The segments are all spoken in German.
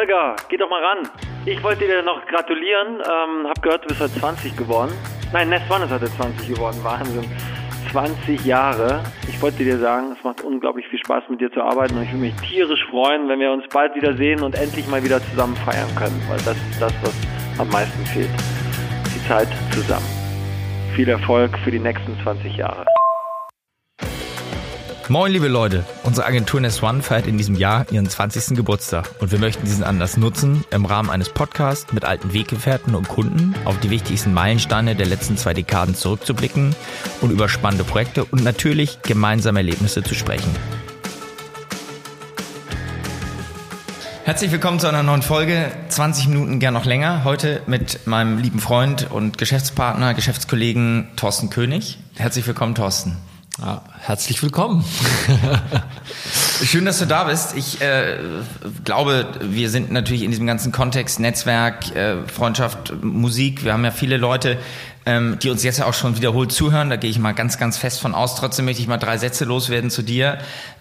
Holger, geh doch mal ran. Ich wollte dir noch gratulieren. Ähm, hab gehört, du bist heute 20 geworden. Nein, Nest One ist heute 20 geworden. Wahnsinn. 20 Jahre. Ich wollte dir sagen, es macht unglaublich viel Spaß mit dir zu arbeiten und ich würde mich tierisch freuen, wenn wir uns bald wieder sehen und endlich mal wieder zusammen feiern können, weil das ist das, was am meisten fehlt. Die Zeit zusammen. Viel Erfolg für die nächsten 20 Jahre. Moin, liebe Leute. Unsere Agentur Nest One feiert in diesem Jahr ihren 20. Geburtstag und wir möchten diesen Anlass nutzen, im Rahmen eines Podcasts mit alten Weggefährten und Kunden auf die wichtigsten Meilensteine der letzten zwei Dekaden zurückzublicken und über spannende Projekte und natürlich gemeinsame Erlebnisse zu sprechen. Herzlich willkommen zu einer neuen Folge. 20 Minuten gern noch länger. Heute mit meinem lieben Freund und Geschäftspartner, Geschäftskollegen Thorsten König. Herzlich willkommen, Thorsten. Ja, herzlich willkommen. Schön, dass du da bist. Ich äh, glaube, wir sind natürlich in diesem ganzen Kontext Netzwerk, äh, Freundschaft, Musik. Wir haben ja viele Leute, ähm, die uns jetzt ja auch schon wiederholt zuhören. Da gehe ich mal ganz, ganz fest von aus. Trotzdem möchte ich mal drei Sätze loswerden zu dir.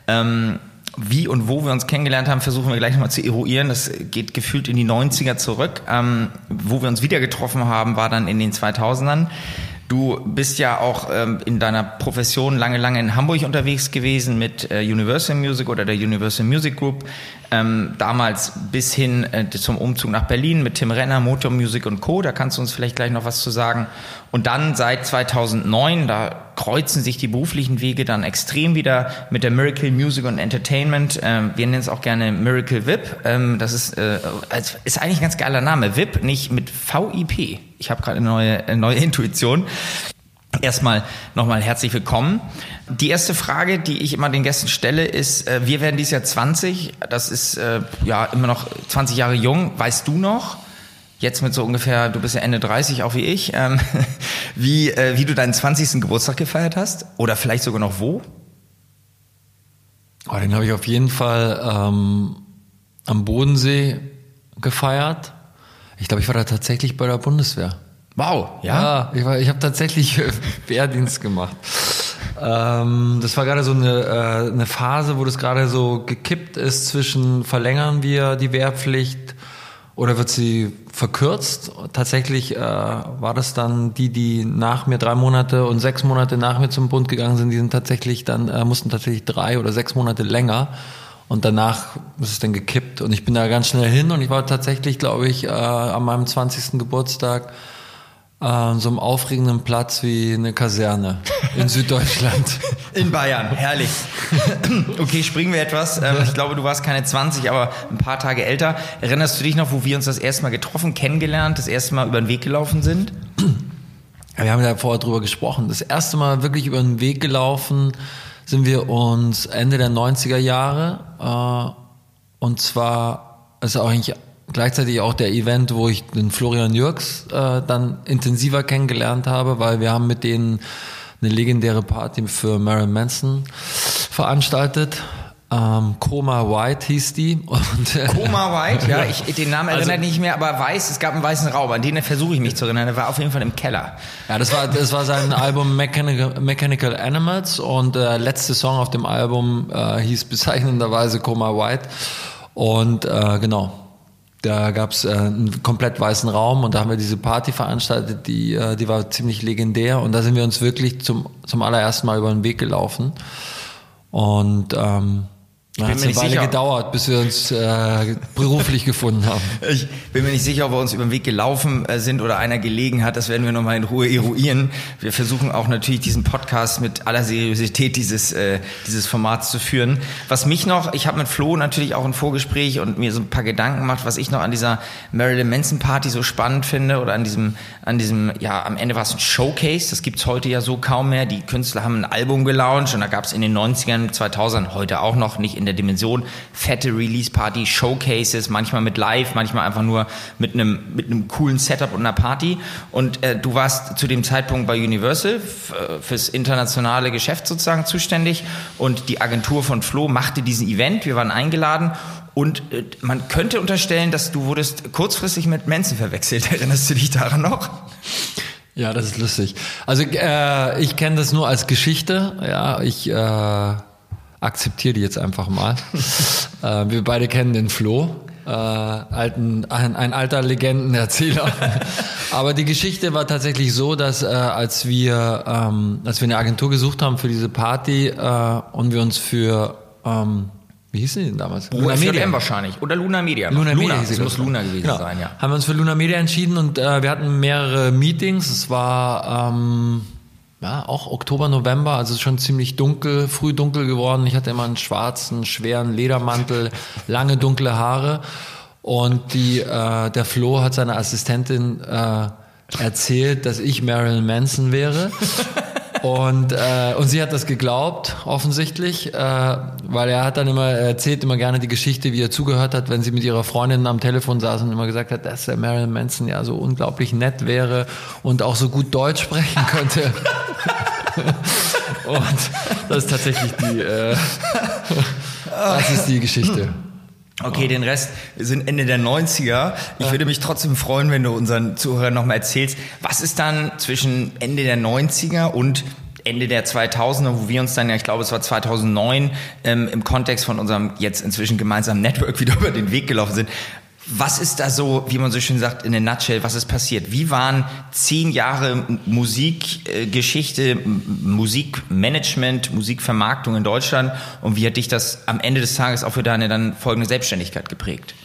Ähm, wie und wo wir uns kennengelernt haben, versuchen wir gleich nochmal zu eruieren. Das geht gefühlt in die 90er zurück. Ähm, wo wir uns wieder getroffen haben, war dann in den 2000ern. Du bist ja auch ähm, in deiner Profession lange, lange in Hamburg unterwegs gewesen mit äh, Universal Music oder der Universal Music Group. Ähm, damals bis hin äh, zum Umzug nach Berlin mit Tim Renner, Motor Music und Co. Da kannst du uns vielleicht gleich noch was zu sagen. Und dann seit 2009, da kreuzen sich die beruflichen Wege dann extrem wieder mit der Miracle Music und Entertainment. Ähm, wir nennen es auch gerne Miracle VIP. Ähm, das ist, äh, ist eigentlich ein ganz geiler Name. VIP, nicht mit VIP. Ich habe gerade eine neue, eine neue Intuition. Erstmal nochmal herzlich willkommen. Die erste Frage, die ich immer den Gästen stelle, ist, äh, wir werden dieses Jahr 20, das ist äh, ja immer noch 20 Jahre jung. Weißt du noch, jetzt mit so ungefähr, du bist ja Ende 30, auch wie ich, ähm, wie, äh, wie du deinen 20. Geburtstag gefeiert hast? Oder vielleicht sogar noch wo? Oh, den habe ich auf jeden Fall ähm, am Bodensee gefeiert. Ich glaube, ich war da tatsächlich bei der Bundeswehr. Wow, ja. Ja, ich, ich habe tatsächlich Wehrdienst gemacht. Ähm, das war gerade so eine, äh, eine Phase, wo das gerade so gekippt ist zwischen verlängern wir die Wehrpflicht oder wird sie verkürzt? Tatsächlich äh, war das dann die, die nach mir drei Monate und sechs Monate nach mir zum Bund gegangen sind, die sind tatsächlich dann, äh, mussten tatsächlich drei oder sechs Monate länger. Und danach ist es dann gekippt. Und ich bin da ganz schnell hin und ich war tatsächlich, glaube ich, äh, an meinem 20. Geburtstag an so einem aufregenden Platz wie eine Kaserne in Süddeutschland. In Bayern, herrlich. Okay, springen wir etwas. Ähm, ich glaube, du warst keine 20, aber ein paar Tage älter. Erinnerst du dich noch, wo wir uns das erste Mal getroffen, kennengelernt, das erste Mal über den Weg gelaufen sind? Wir haben ja vorher drüber gesprochen. Das erste Mal wirklich über den Weg gelaufen sind wir uns Ende der 90er Jahre. Äh, und zwar ist auch eigentlich gleichzeitig auch der Event, wo ich den Florian Jürgs äh, dann intensiver kennengelernt habe, weil wir haben mit denen eine legendäre Party für Marilyn Manson veranstaltet. Ähm, Coma White hieß die. Und, äh, Coma White, ja, ich, den Namen erinnere also, nicht mehr, aber weiß, es gab einen weißen Raum, an den versuche ich mich zu erinnern. Der war auf jeden Fall im Keller. Ja, das war, das war sein Album Mechanical, Mechanical Animals und der äh, letzte Song auf dem Album äh, hieß bezeichnenderweise Coma White. Und äh, genau, da gab's äh, einen komplett weißen Raum und da haben wir diese Party veranstaltet, die, äh, die war ziemlich legendär und da sind wir uns wirklich zum, zum allerersten Mal über den Weg gelaufen. Und ähm, ich bin hat eine Weile sicher. gedauert, bis wir uns äh, beruflich gefunden haben. Ich bin mir nicht sicher, ob wir uns über den Weg gelaufen äh, sind oder einer gelegen hat. Das werden wir nochmal in Ruhe eruieren. Wir versuchen auch natürlich diesen Podcast mit aller Seriosität dieses, äh, dieses Formats zu führen. Was mich noch, ich habe mit Flo natürlich auch ein Vorgespräch und mir so ein paar Gedanken gemacht, was ich noch an dieser Marilyn Manson Party so spannend finde oder an diesem, an diesem, ja, am Ende war es ein Showcase. Das gibt's heute ja so kaum mehr. Die Künstler haben ein Album gelauncht und da gab's in den 90ern, 2000, heute auch noch, nicht in der Dimension. Fette Release-Party, Showcases, manchmal mit Live, manchmal einfach nur mit einem, mit einem coolen Setup und einer Party. Und äh, du warst zu dem Zeitpunkt bei Universal äh, fürs internationale Geschäft sozusagen zuständig und die Agentur von Flo machte diesen Event. Wir waren eingeladen und äh, man könnte unterstellen, dass du wurdest kurzfristig mit Manson verwechselt. Erinnerst du dich daran noch? Ja, das ist lustig. Also äh, ich kenne das nur als Geschichte. Ja, ich äh, akzeptiere die jetzt einfach mal. äh, wir beide kennen den Flo. äh, alten, ein, ein alter Legendenerzähler. Aber die Geschichte war tatsächlich so, dass äh, als wir ähm, als wir eine Agentur gesucht haben für diese Party äh, und wir uns für ähm, wie hieß die denn damals? Luna Media wahrscheinlich. Oder Luna Media. Luna Media. Luna. Es muss Luna gewesen genau. sein, ja. Haben wir uns für Luna Media entschieden und äh, wir hatten mehrere Meetings. Es war ähm, ja, auch Oktober, November, also schon ziemlich dunkel, früh dunkel geworden. Ich hatte immer einen schwarzen, schweren Ledermantel, lange dunkle Haare. Und die, äh, der Flo hat seiner Assistentin äh, erzählt, dass ich Marilyn Manson wäre. Und, äh, und sie hat das geglaubt, offensichtlich, äh, weil er hat dann immer, er erzählt immer gerne die Geschichte, wie er zugehört hat, wenn sie mit ihrer Freundin am Telefon saß und immer gesagt hat, dass der Marilyn Manson ja so unglaublich nett wäre und auch so gut Deutsch sprechen könnte. und das ist tatsächlich die, äh, das ist die Geschichte. Okay, den Rest sind Ende der 90er. Ich würde mich trotzdem freuen, wenn du unseren Zuhörern nochmal erzählst, was ist dann zwischen Ende der 90er und Ende der 2000er, wo wir uns dann ja, ich glaube, es war 2009, ähm, im Kontext von unserem jetzt inzwischen gemeinsamen Network wieder über den Weg gelaufen sind. Was ist da so, wie man so schön sagt, in a nutshell, was ist passiert? Wie waren zehn Jahre Musikgeschichte, Musikmanagement, Musikvermarktung in Deutschland und wie hat dich das am Ende des Tages auch für deine dann folgende Selbstständigkeit geprägt?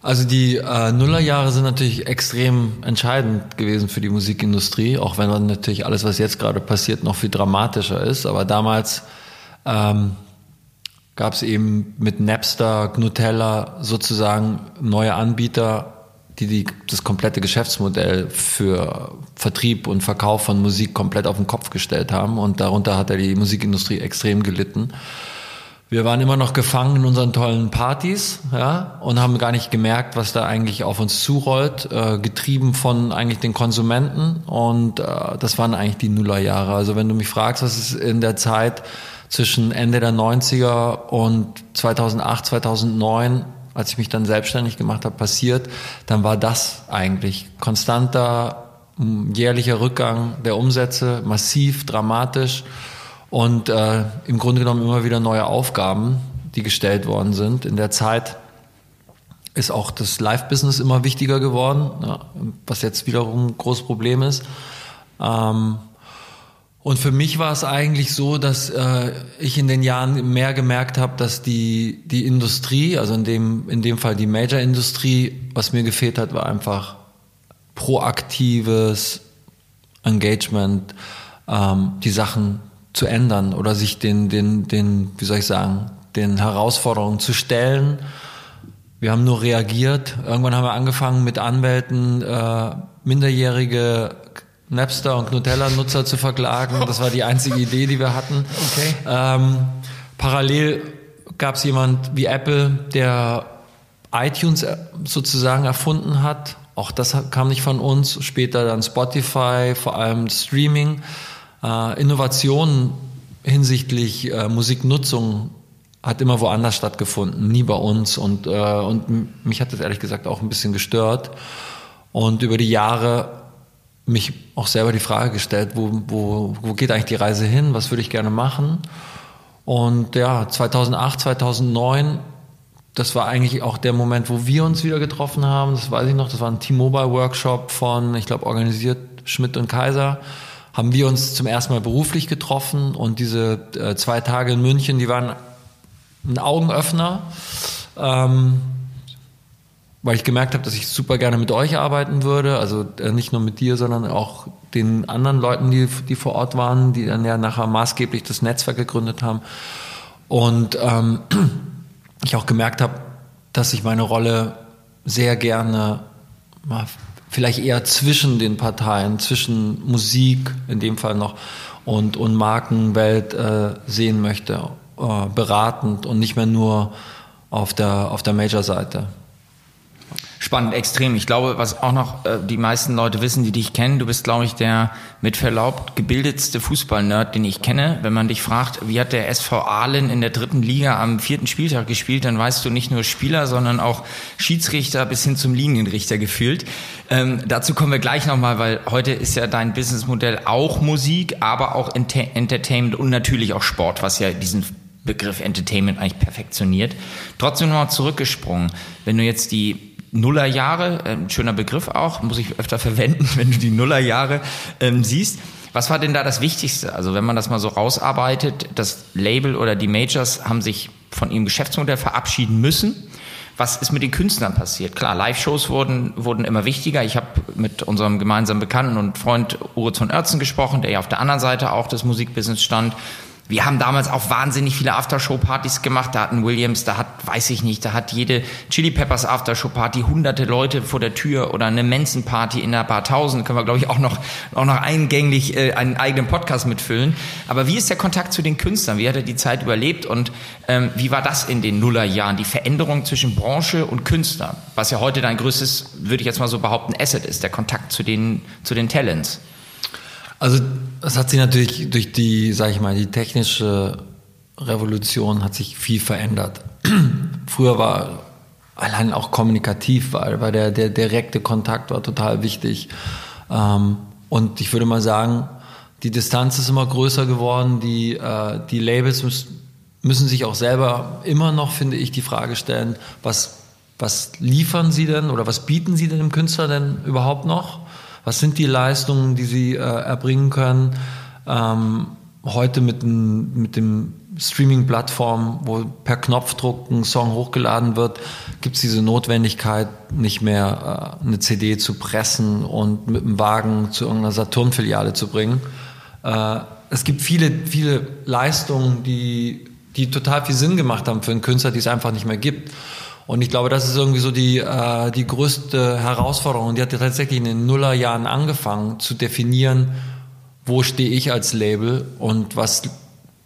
Also die äh, Nullerjahre sind natürlich extrem entscheidend gewesen für die Musikindustrie, auch wenn dann natürlich alles, was jetzt gerade passiert, noch viel dramatischer ist. Aber damals ähm, gab es eben mit Napster, Gnutella sozusagen neue Anbieter, die, die das komplette Geschäftsmodell für Vertrieb und Verkauf von Musik komplett auf den Kopf gestellt haben. Und darunter hat er die Musikindustrie extrem gelitten. Wir waren immer noch gefangen in unseren tollen Partys, ja, und haben gar nicht gemerkt, was da eigentlich auf uns zurollt, äh, getrieben von eigentlich den Konsumenten. Und äh, das waren eigentlich die Nullerjahre. Also wenn du mich fragst, was ist in der Zeit zwischen Ende der 90er und 2008, 2009, als ich mich dann selbstständig gemacht habe, passiert, dann war das eigentlich konstanter jährlicher Rückgang der Umsätze, massiv, dramatisch und äh, im Grunde genommen immer wieder neue Aufgaben, die gestellt worden sind. In der Zeit ist auch das Live-Business immer wichtiger geworden, ja, was jetzt wiederum ein großes Problem ist. Ähm, und für mich war es eigentlich so, dass äh, ich in den Jahren mehr gemerkt habe, dass die, die Industrie, also in dem, in dem Fall die Major-Industrie, was mir gefehlt hat, war einfach proaktives Engagement, ähm, die Sachen zu ändern oder sich den, den, den, wie soll ich sagen, den Herausforderungen zu stellen. Wir haben nur reagiert. Irgendwann haben wir angefangen mit Anwälten äh, minderjährige Napster und Nutella-Nutzer zu verklagen. Das war die einzige Idee, die wir hatten. Okay. Ähm, parallel gab es jemand wie Apple, der iTunes äh, sozusagen erfunden hat. Auch das kam nicht von uns. Später dann Spotify, vor allem Streaming. Äh, Innovationen hinsichtlich äh, Musiknutzung hat immer woanders stattgefunden, nie bei uns. Und, äh, und mich hat das ehrlich gesagt auch ein bisschen gestört. Und über die Jahre mich auch selber die Frage gestellt, wo, wo, wo geht eigentlich die Reise hin, was würde ich gerne machen. Und ja, 2008, 2009, das war eigentlich auch der Moment, wo wir uns wieder getroffen haben. Das weiß ich noch, das war ein T-Mobile-Workshop von, ich glaube, organisiert Schmidt und Kaiser. Haben wir uns zum ersten Mal beruflich getroffen und diese äh, zwei Tage in München, die waren ein Augenöffner. Ähm, weil ich gemerkt habe, dass ich super gerne mit euch arbeiten würde. Also äh, nicht nur mit dir, sondern auch den anderen Leuten, die, die vor Ort waren, die dann ja nachher maßgeblich das Netzwerk gegründet haben. Und ähm, ich auch gemerkt habe, dass ich meine Rolle sehr gerne vielleicht eher zwischen den Parteien, zwischen Musik in dem Fall noch und, und Markenwelt äh, sehen möchte, äh, beratend und nicht mehr nur auf der, auf der Major-Seite. Spannend, extrem. Ich glaube, was auch noch äh, die meisten Leute wissen, die dich kennen, du bist, glaube ich, der mit Verlaub gebildetste Fußballnerd, den ich kenne. Wenn man dich fragt, wie hat der SV Aalen in der dritten Liga am vierten Spieltag gespielt, dann weißt du nicht nur Spieler, sondern auch Schiedsrichter bis hin zum Linienrichter gefühlt. Ähm, dazu kommen wir gleich nochmal, weil heute ist ja dein Businessmodell auch Musik, aber auch Ent Entertainment und natürlich auch Sport, was ja diesen Begriff Entertainment eigentlich perfektioniert. Trotzdem nochmal zurückgesprungen. Wenn du jetzt die Nullerjahre, ein schöner Begriff auch, muss ich öfter verwenden, wenn du die Nullerjahre ähm, siehst. Was war denn da das Wichtigste? Also wenn man das mal so rausarbeitet, das Label oder die Majors haben sich von ihrem Geschäftsmodell verabschieden müssen. Was ist mit den Künstlern passiert? Klar, Live-Shows wurden, wurden immer wichtiger. Ich habe mit unserem gemeinsamen Bekannten und Freund Uritz von Oertzen gesprochen, der ja auf der anderen Seite auch des Musikbusiness stand. Wir haben damals auch wahnsinnig viele Aftershow-Partys gemacht. Da hatten Williams, da hat, weiß ich nicht, da hat jede Chili Peppers Aftershow-Party hunderte Leute vor der Tür oder eine Manson-Party in der Bar Tausend. Können wir, glaube ich, auch noch, auch noch eingänglich äh, einen eigenen Podcast mitfüllen. Aber wie ist der Kontakt zu den Künstlern? Wie hat er die Zeit überlebt und ähm, wie war das in den Nullerjahren? Die Veränderung zwischen Branche und Künstler, was ja heute dein größtes, würde ich jetzt mal so behaupten, Asset ist, der Kontakt zu den, zu den Talents. Also es hat sich natürlich durch die, sage ich mal, die technische Revolution hat sich viel verändert. Früher war allein auch kommunikativ, weil, weil der, der direkte Kontakt war total wichtig. Ähm, und ich würde mal sagen, die Distanz ist immer größer geworden. Die, äh, die Labels müssen, müssen sich auch selber immer noch, finde ich, die Frage stellen, was, was liefern sie denn oder was bieten sie denn dem Künstler denn überhaupt noch? Was sind die Leistungen, die sie äh, erbringen können? Ähm, heute mit, ein, mit dem Streaming-Plattform, wo per Knopfdruck ein Song hochgeladen wird, gibt es diese Notwendigkeit, nicht mehr äh, eine CD zu pressen und mit dem Wagen zu irgendeiner Saturn-Filiale zu bringen. Äh, es gibt viele, viele Leistungen, die, die total viel Sinn gemacht haben für einen Künstler, die es einfach nicht mehr gibt. Und ich glaube, das ist irgendwie so die, äh, die größte Herausforderung. Die hat ja tatsächlich in den Nullerjahren angefangen zu definieren, wo stehe ich als Label und was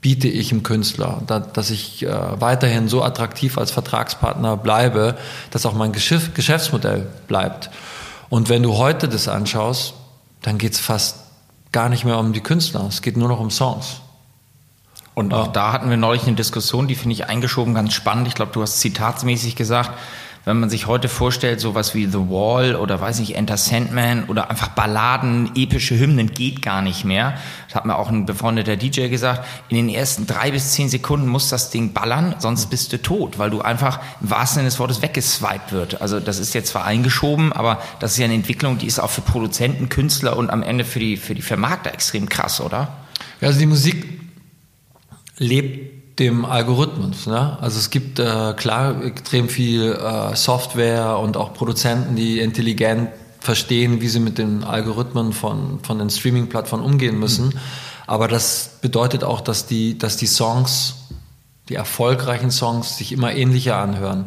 biete ich dem Künstler, da, dass ich äh, weiterhin so attraktiv als Vertragspartner bleibe, dass auch mein Geschäft, Geschäftsmodell bleibt. Und wenn du heute das anschaust, dann geht es fast gar nicht mehr um die Künstler, es geht nur noch um Songs. Und auch da hatten wir neulich eine Diskussion, die finde ich eingeschoben ganz spannend. Ich glaube, du hast zitatsmäßig gesagt, wenn man sich heute vorstellt, sowas wie The Wall oder weiß nicht, Enter Sandman oder einfach Balladen, epische Hymnen geht gar nicht mehr. Das hat mir auch ein befreundeter DJ gesagt. In den ersten drei bis zehn Sekunden muss das Ding ballern, sonst bist du tot, weil du einfach im wahrsten Sinne des Wortes weggeswiped wird. Also das ist jetzt zwar eingeschoben, aber das ist ja eine Entwicklung, die ist auch für Produzenten, Künstler und am Ende für die, für die Vermarkter extrem krass, oder? Ja, also die Musik lebt dem Algorithmus. Ne? Also es gibt äh, klar extrem viel äh, Software und auch Produzenten, die intelligent verstehen, wie sie mit den Algorithmen von, von den Streaming-Plattformen umgehen müssen. Mhm. Aber das bedeutet auch, dass die, dass die Songs, die erfolgreichen Songs, sich immer ähnlicher anhören.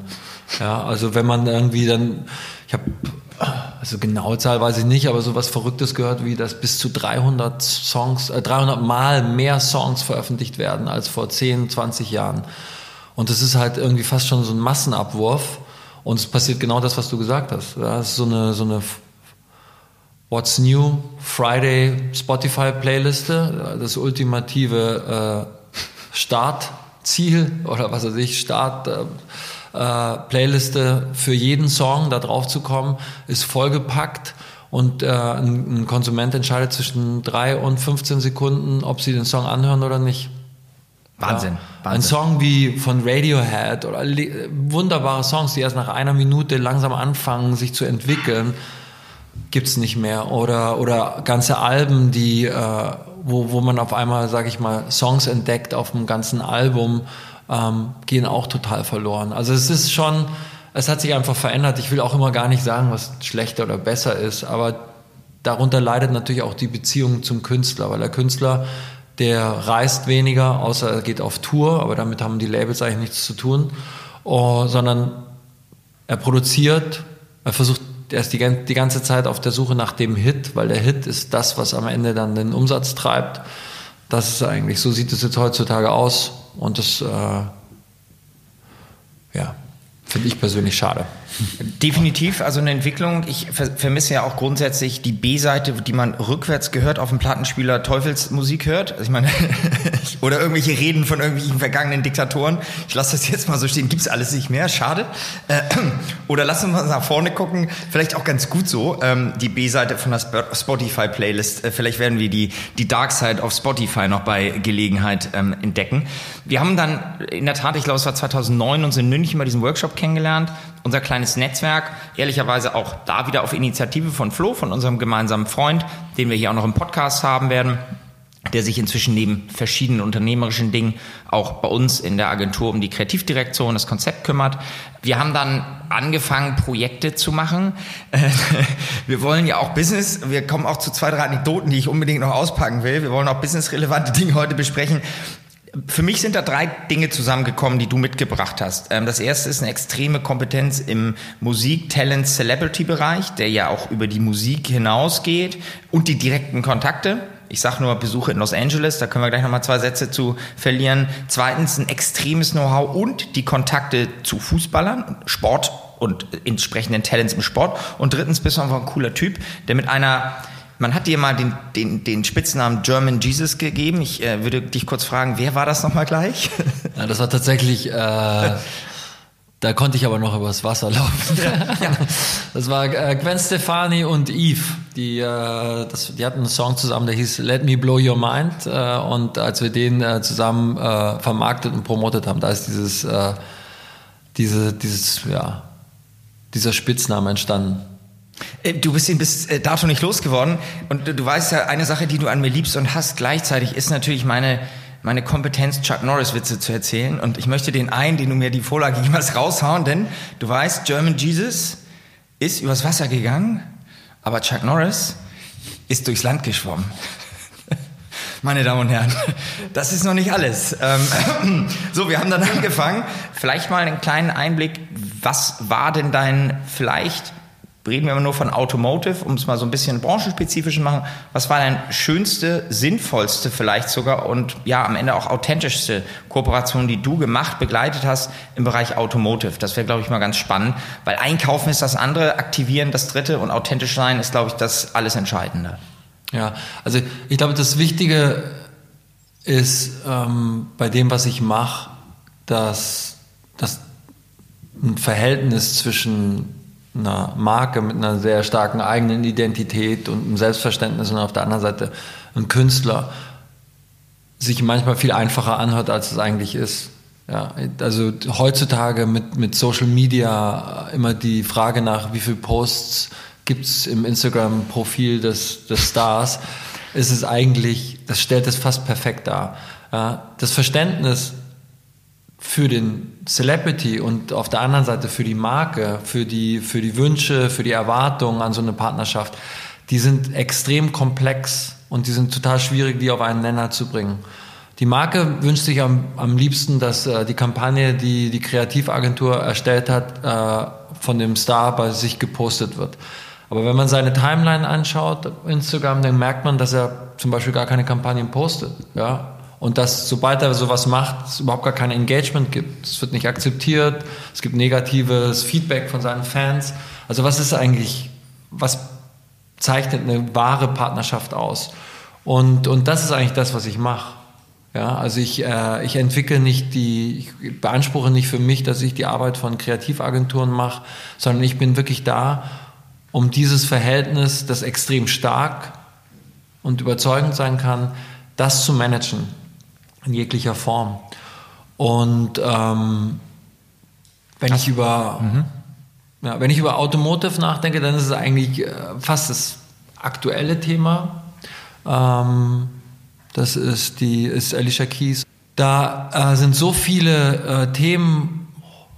Ja, also wenn man irgendwie dann, ich habe also genaue Zahl weiß ich nicht, aber so was Verrücktes gehört, wie dass bis zu 300 Songs, äh, 300 Mal mehr Songs veröffentlicht werden als vor 10, 20 Jahren. Und das ist halt irgendwie fast schon so ein Massenabwurf. Und es passiert genau das, was du gesagt hast. Das ist so eine, so eine What's New Friday Spotify Playliste, das ultimative äh, Startziel oder was weiß ich, Start. Äh, äh, Playliste für jeden Song da drauf zu kommen, ist vollgepackt und äh, ein, ein Konsument entscheidet zwischen drei und 15 Sekunden, ob sie den Song anhören oder nicht. Wahnsinn, ja. Wahnsinn. Ein Song wie von Radiohead oder wunderbare Songs, die erst nach einer Minute langsam anfangen, sich zu entwickeln, gibt's nicht mehr. Oder, oder ganze Alben, die, äh, wo, wo man auf einmal, sag ich mal, Songs entdeckt auf dem ganzen Album ähm, gehen auch total verloren. Also es ist schon, es hat sich einfach verändert. Ich will auch immer gar nicht sagen, was schlechter oder besser ist, aber darunter leidet natürlich auch die Beziehung zum Künstler, weil der Künstler, der reist weniger, außer er geht auf Tour, aber damit haben die Labels eigentlich nichts zu tun, oh, sondern er produziert, er versucht, er ist die, die ganze Zeit auf der Suche nach dem Hit, weil der Hit ist das, was am Ende dann den Umsatz treibt. Das ist eigentlich, so sieht es jetzt heutzutage aus. Und das, äh, ja, finde ich persönlich schade. Definitiv, also eine Entwicklung. Ich vermisse ja auch grundsätzlich die B-Seite, die man rückwärts gehört auf dem Plattenspieler Teufelsmusik hört. Also ich meine, oder irgendwelche Reden von irgendwelchen vergangenen Diktatoren. Ich lasse das jetzt mal so stehen. Gibt's alles nicht mehr? Schade. Äh, oder lassen wir nach vorne gucken. Vielleicht auch ganz gut so. Ähm, die B-Seite von der Spotify-Playlist. Äh, vielleicht werden wir die, die Dark Side auf Spotify noch bei Gelegenheit ähm, entdecken. Wir haben dann in der Tat, ich glaube, es war 2009, uns in München bei diesem Workshop kennengelernt unser kleines Netzwerk, ehrlicherweise auch da wieder auf Initiative von Flo, von unserem gemeinsamen Freund, den wir hier auch noch im Podcast haben werden, der sich inzwischen neben verschiedenen unternehmerischen Dingen auch bei uns in der Agentur um die Kreativdirektion, das Konzept kümmert. Wir haben dann angefangen, Projekte zu machen. Wir wollen ja auch Business, wir kommen auch zu zwei, drei Anekdoten, die ich unbedingt noch auspacken will. Wir wollen auch businessrelevante Dinge heute besprechen. Für mich sind da drei Dinge zusammengekommen, die du mitgebracht hast. Ähm, das erste ist eine extreme Kompetenz im Musik, Talent, Celebrity-Bereich, der ja auch über die Musik hinausgeht und die direkten Kontakte. Ich sage nur Besuche in Los Angeles, da können wir gleich nochmal zwei Sätze zu verlieren. Zweitens ein extremes Know-how und die Kontakte zu Fußballern, Sport und entsprechenden Talents im Sport. Und drittens bist du einfach ein cooler Typ, der mit einer man hat dir mal den, den, den Spitznamen German Jesus gegeben. Ich äh, würde dich kurz fragen, wer war das nochmal gleich? Ja, das war tatsächlich, äh, da konnte ich aber noch übers Wasser laufen. Ja. Das war äh, Gwen Stefani und Eve. Die, äh, das, die hatten einen Song zusammen, der hieß Let Me Blow Your Mind. Äh, und als wir den äh, zusammen vermarktet und promotet haben, da ist dieses, diese, dieses, ja, dieser Spitzname entstanden. Äh, du bist ihn bis äh, dato nicht losgeworden. Und du weißt ja, eine Sache, die du an mir liebst und hast gleichzeitig, ist natürlich meine, meine Kompetenz, Chuck Norris-Witze zu erzählen. Und ich möchte den einen, den du mir die Vorlage hast, raushauen, denn du weißt, German Jesus ist übers Wasser gegangen, aber Chuck Norris ist durchs Land geschwommen. Meine Damen und Herren, das ist noch nicht alles. Ähm, so, wir haben dann angefangen. Vielleicht mal einen kleinen Einblick. Was war denn dein vielleicht reden wir immer nur von Automotive, um es mal so ein bisschen branchenspezifisch zu machen. Was war deine schönste, sinnvollste vielleicht sogar und ja, am Ende auch authentischste Kooperation, die du gemacht, begleitet hast im Bereich Automotive? Das wäre, glaube ich, mal ganz spannend, weil Einkaufen ist das andere, aktivieren das dritte und authentisch sein ist, glaube ich, das alles Entscheidende. Ja, also ich glaube, das Wichtige ist ähm, bei dem, was ich mache, dass, dass ein Verhältnis zwischen einer Marke mit einer sehr starken eigenen Identität und einem Selbstverständnis und auf der anderen Seite ein Künstler sich manchmal viel einfacher anhört, als es eigentlich ist. Ja, also heutzutage mit, mit Social Media immer die Frage nach, wie viele Posts gibt es im Instagram-Profil des, des Stars, ist es eigentlich, das stellt es fast perfekt dar. Ja, das Verständnis für den Celebrity und auf der anderen Seite für die Marke, für die, für die Wünsche, für die Erwartungen an so eine Partnerschaft, die sind extrem komplex und die sind total schwierig, die auf einen Nenner zu bringen. Die Marke wünscht sich am, am liebsten, dass äh, die Kampagne, die die Kreativagentur erstellt hat, äh, von dem Star bei sich gepostet wird. Aber wenn man seine Timeline anschaut, Instagram, dann merkt man, dass er zum Beispiel gar keine Kampagnen postet. Ja? Und dass sobald er sowas macht, es überhaupt gar kein Engagement gibt. Es wird nicht akzeptiert, es gibt negatives Feedback von seinen Fans. Also was ist eigentlich, was zeichnet eine wahre Partnerschaft aus? Und, und das ist eigentlich das, was ich mache. Ja, also ich, äh, ich entwickle nicht die, ich beanspruche nicht für mich, dass ich die Arbeit von Kreativagenturen mache, sondern ich bin wirklich da, um dieses Verhältnis, das extrem stark und überzeugend sein kann, das zu managen in jeglicher Form. Und ähm, wenn ich über mhm. ja, wenn ich über Automotive nachdenke, dann ist es eigentlich äh, fast das aktuelle Thema. Ähm, das ist die ist Alicia Keys. Da äh, sind so viele äh, Themen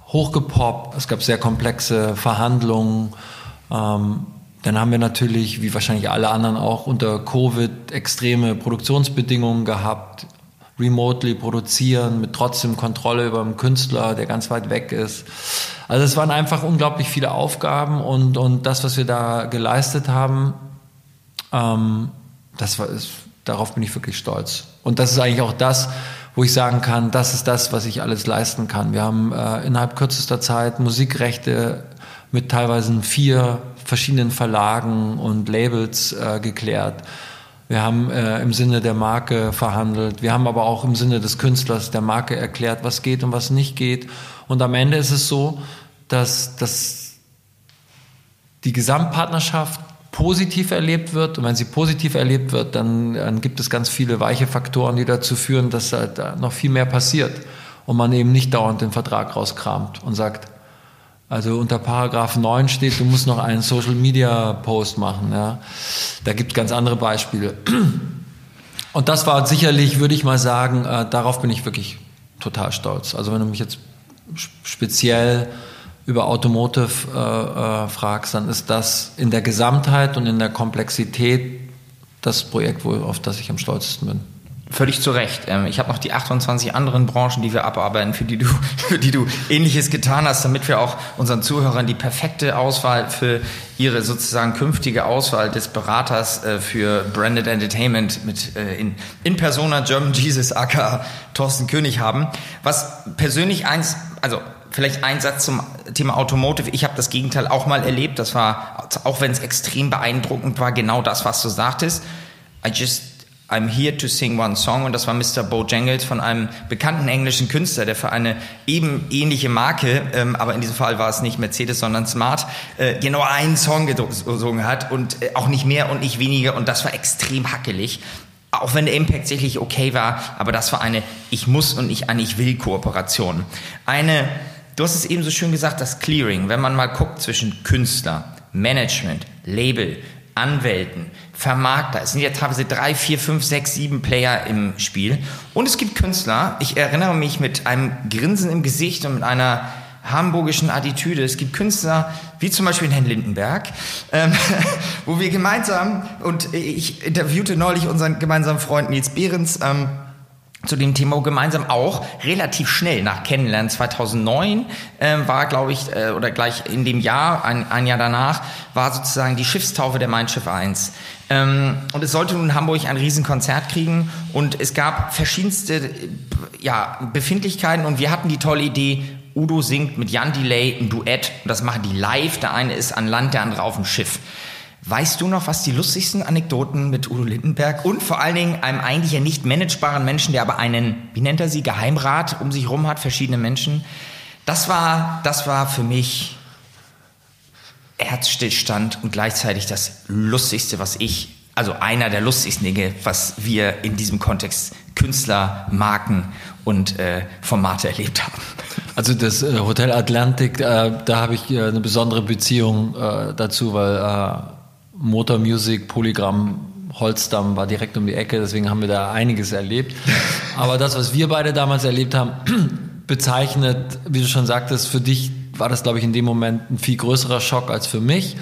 hochgepoppt. Es gab sehr komplexe Verhandlungen. Ähm, dann haben wir natürlich, wie wahrscheinlich alle anderen auch, unter Covid extreme Produktionsbedingungen gehabt remotely produzieren, mit trotzdem Kontrolle über einen Künstler, der ganz weit weg ist. Also es waren einfach unglaublich viele Aufgaben und, und das, was wir da geleistet haben, ähm, das war, ist, darauf bin ich wirklich stolz. Und das ist eigentlich auch das, wo ich sagen kann, das ist das, was ich alles leisten kann. Wir haben äh, innerhalb kürzester Zeit Musikrechte mit teilweise vier verschiedenen Verlagen und Labels äh, geklärt. Wir haben äh, im Sinne der Marke verhandelt. Wir haben aber auch im Sinne des Künstlers der Marke erklärt, was geht und was nicht geht. Und am Ende ist es so, dass, dass die Gesamtpartnerschaft positiv erlebt wird. Und wenn sie positiv erlebt wird, dann, dann gibt es ganz viele weiche Faktoren, die dazu führen, dass halt noch viel mehr passiert. Und man eben nicht dauernd den Vertrag rauskramt und sagt, also unter Paragraph 9 steht, du musst noch einen Social Media Post machen. Ja. Da gibt es ganz andere Beispiele. Und das war sicherlich, würde ich mal sagen, äh, darauf bin ich wirklich total stolz. Also wenn du mich jetzt speziell über Automotive äh, äh, fragst, dann ist das in der Gesamtheit und in der Komplexität das Projekt, wo, auf das ich am stolzesten bin. Völlig zu Recht. Ähm, ich habe noch die 28 anderen Branchen, die wir abarbeiten, für die du, für die du Ähnliches getan hast, damit wir auch unseren Zuhörern die perfekte Auswahl für ihre sozusagen künftige Auswahl des Beraters äh, für Branded Entertainment mit äh, in, in Persona German Jesus aka Thorsten König haben. Was persönlich eins, also vielleicht ein Satz zum Thema Automotive. Ich habe das Gegenteil auch mal erlebt. Das war, auch wenn es extrem beeindruckend war, genau das, was du sagtest. I just I'm here to sing one song und das war Mr. Bojangles von einem bekannten englischen Künstler, der für eine eben ähnliche Marke, ähm, aber in diesem Fall war es nicht Mercedes, sondern Smart, äh, genau einen Song gesungen hat und äh, auch nicht mehr und nicht weniger und das war extrem hackelig. Auch wenn der Impact tatsächlich okay war, aber das war eine Ich muss und nicht eine Ich will Kooperation. Eine, du hast es eben so schön gesagt, das Clearing, wenn man mal guckt zwischen Künstler, Management, Label, Anwälten, Vermarkter. Es sind ja teilweise drei, vier, fünf, sechs, sieben Player im Spiel. Und es gibt Künstler, ich erinnere mich mit einem Grinsen im Gesicht und mit einer hamburgischen Attitüde. Es gibt Künstler, wie zum Beispiel Herrn Lindenberg, ähm, wo wir gemeinsam, und ich interviewte neulich unseren gemeinsamen Freund Nils Behrens, ähm, zu dem Thema gemeinsam auch relativ schnell nach Kennenlernen. 2009 äh, war, glaube ich, äh, oder gleich in dem Jahr, ein, ein Jahr danach, war sozusagen die Schiffstaufe der Mein Schiff 1. Ähm, und es sollte nun Hamburg ein Riesenkonzert kriegen und es gab verschiedenste ja, Befindlichkeiten und wir hatten die tolle Idee, Udo singt mit Jan Delay ein Duett und das machen die live. Der eine ist an Land, der andere auf dem Schiff. Weißt du noch, was die lustigsten Anekdoten mit Udo Lindenberg und vor allen Dingen einem eigentlich ja nicht managebaren Menschen, der aber einen, wie nennt er sie, Geheimrat um sich herum hat, verschiedene Menschen. Das war, das war für mich Herzstillstand und gleichzeitig das Lustigste, was ich, also einer der lustigsten Dinge, was wir in diesem Kontext Künstler, Marken und äh, Formate erlebt haben. Also das äh, Hotel Atlantik, äh, da habe ich äh, eine besondere Beziehung äh, dazu, weil äh, Motor Music, Polygramm, Holzdamm war direkt um die Ecke, deswegen haben wir da einiges erlebt. Aber das, was wir beide damals erlebt haben, bezeichnet, wie du schon sagtest, für dich war das, glaube ich, in dem Moment ein viel größerer Schock als für mich.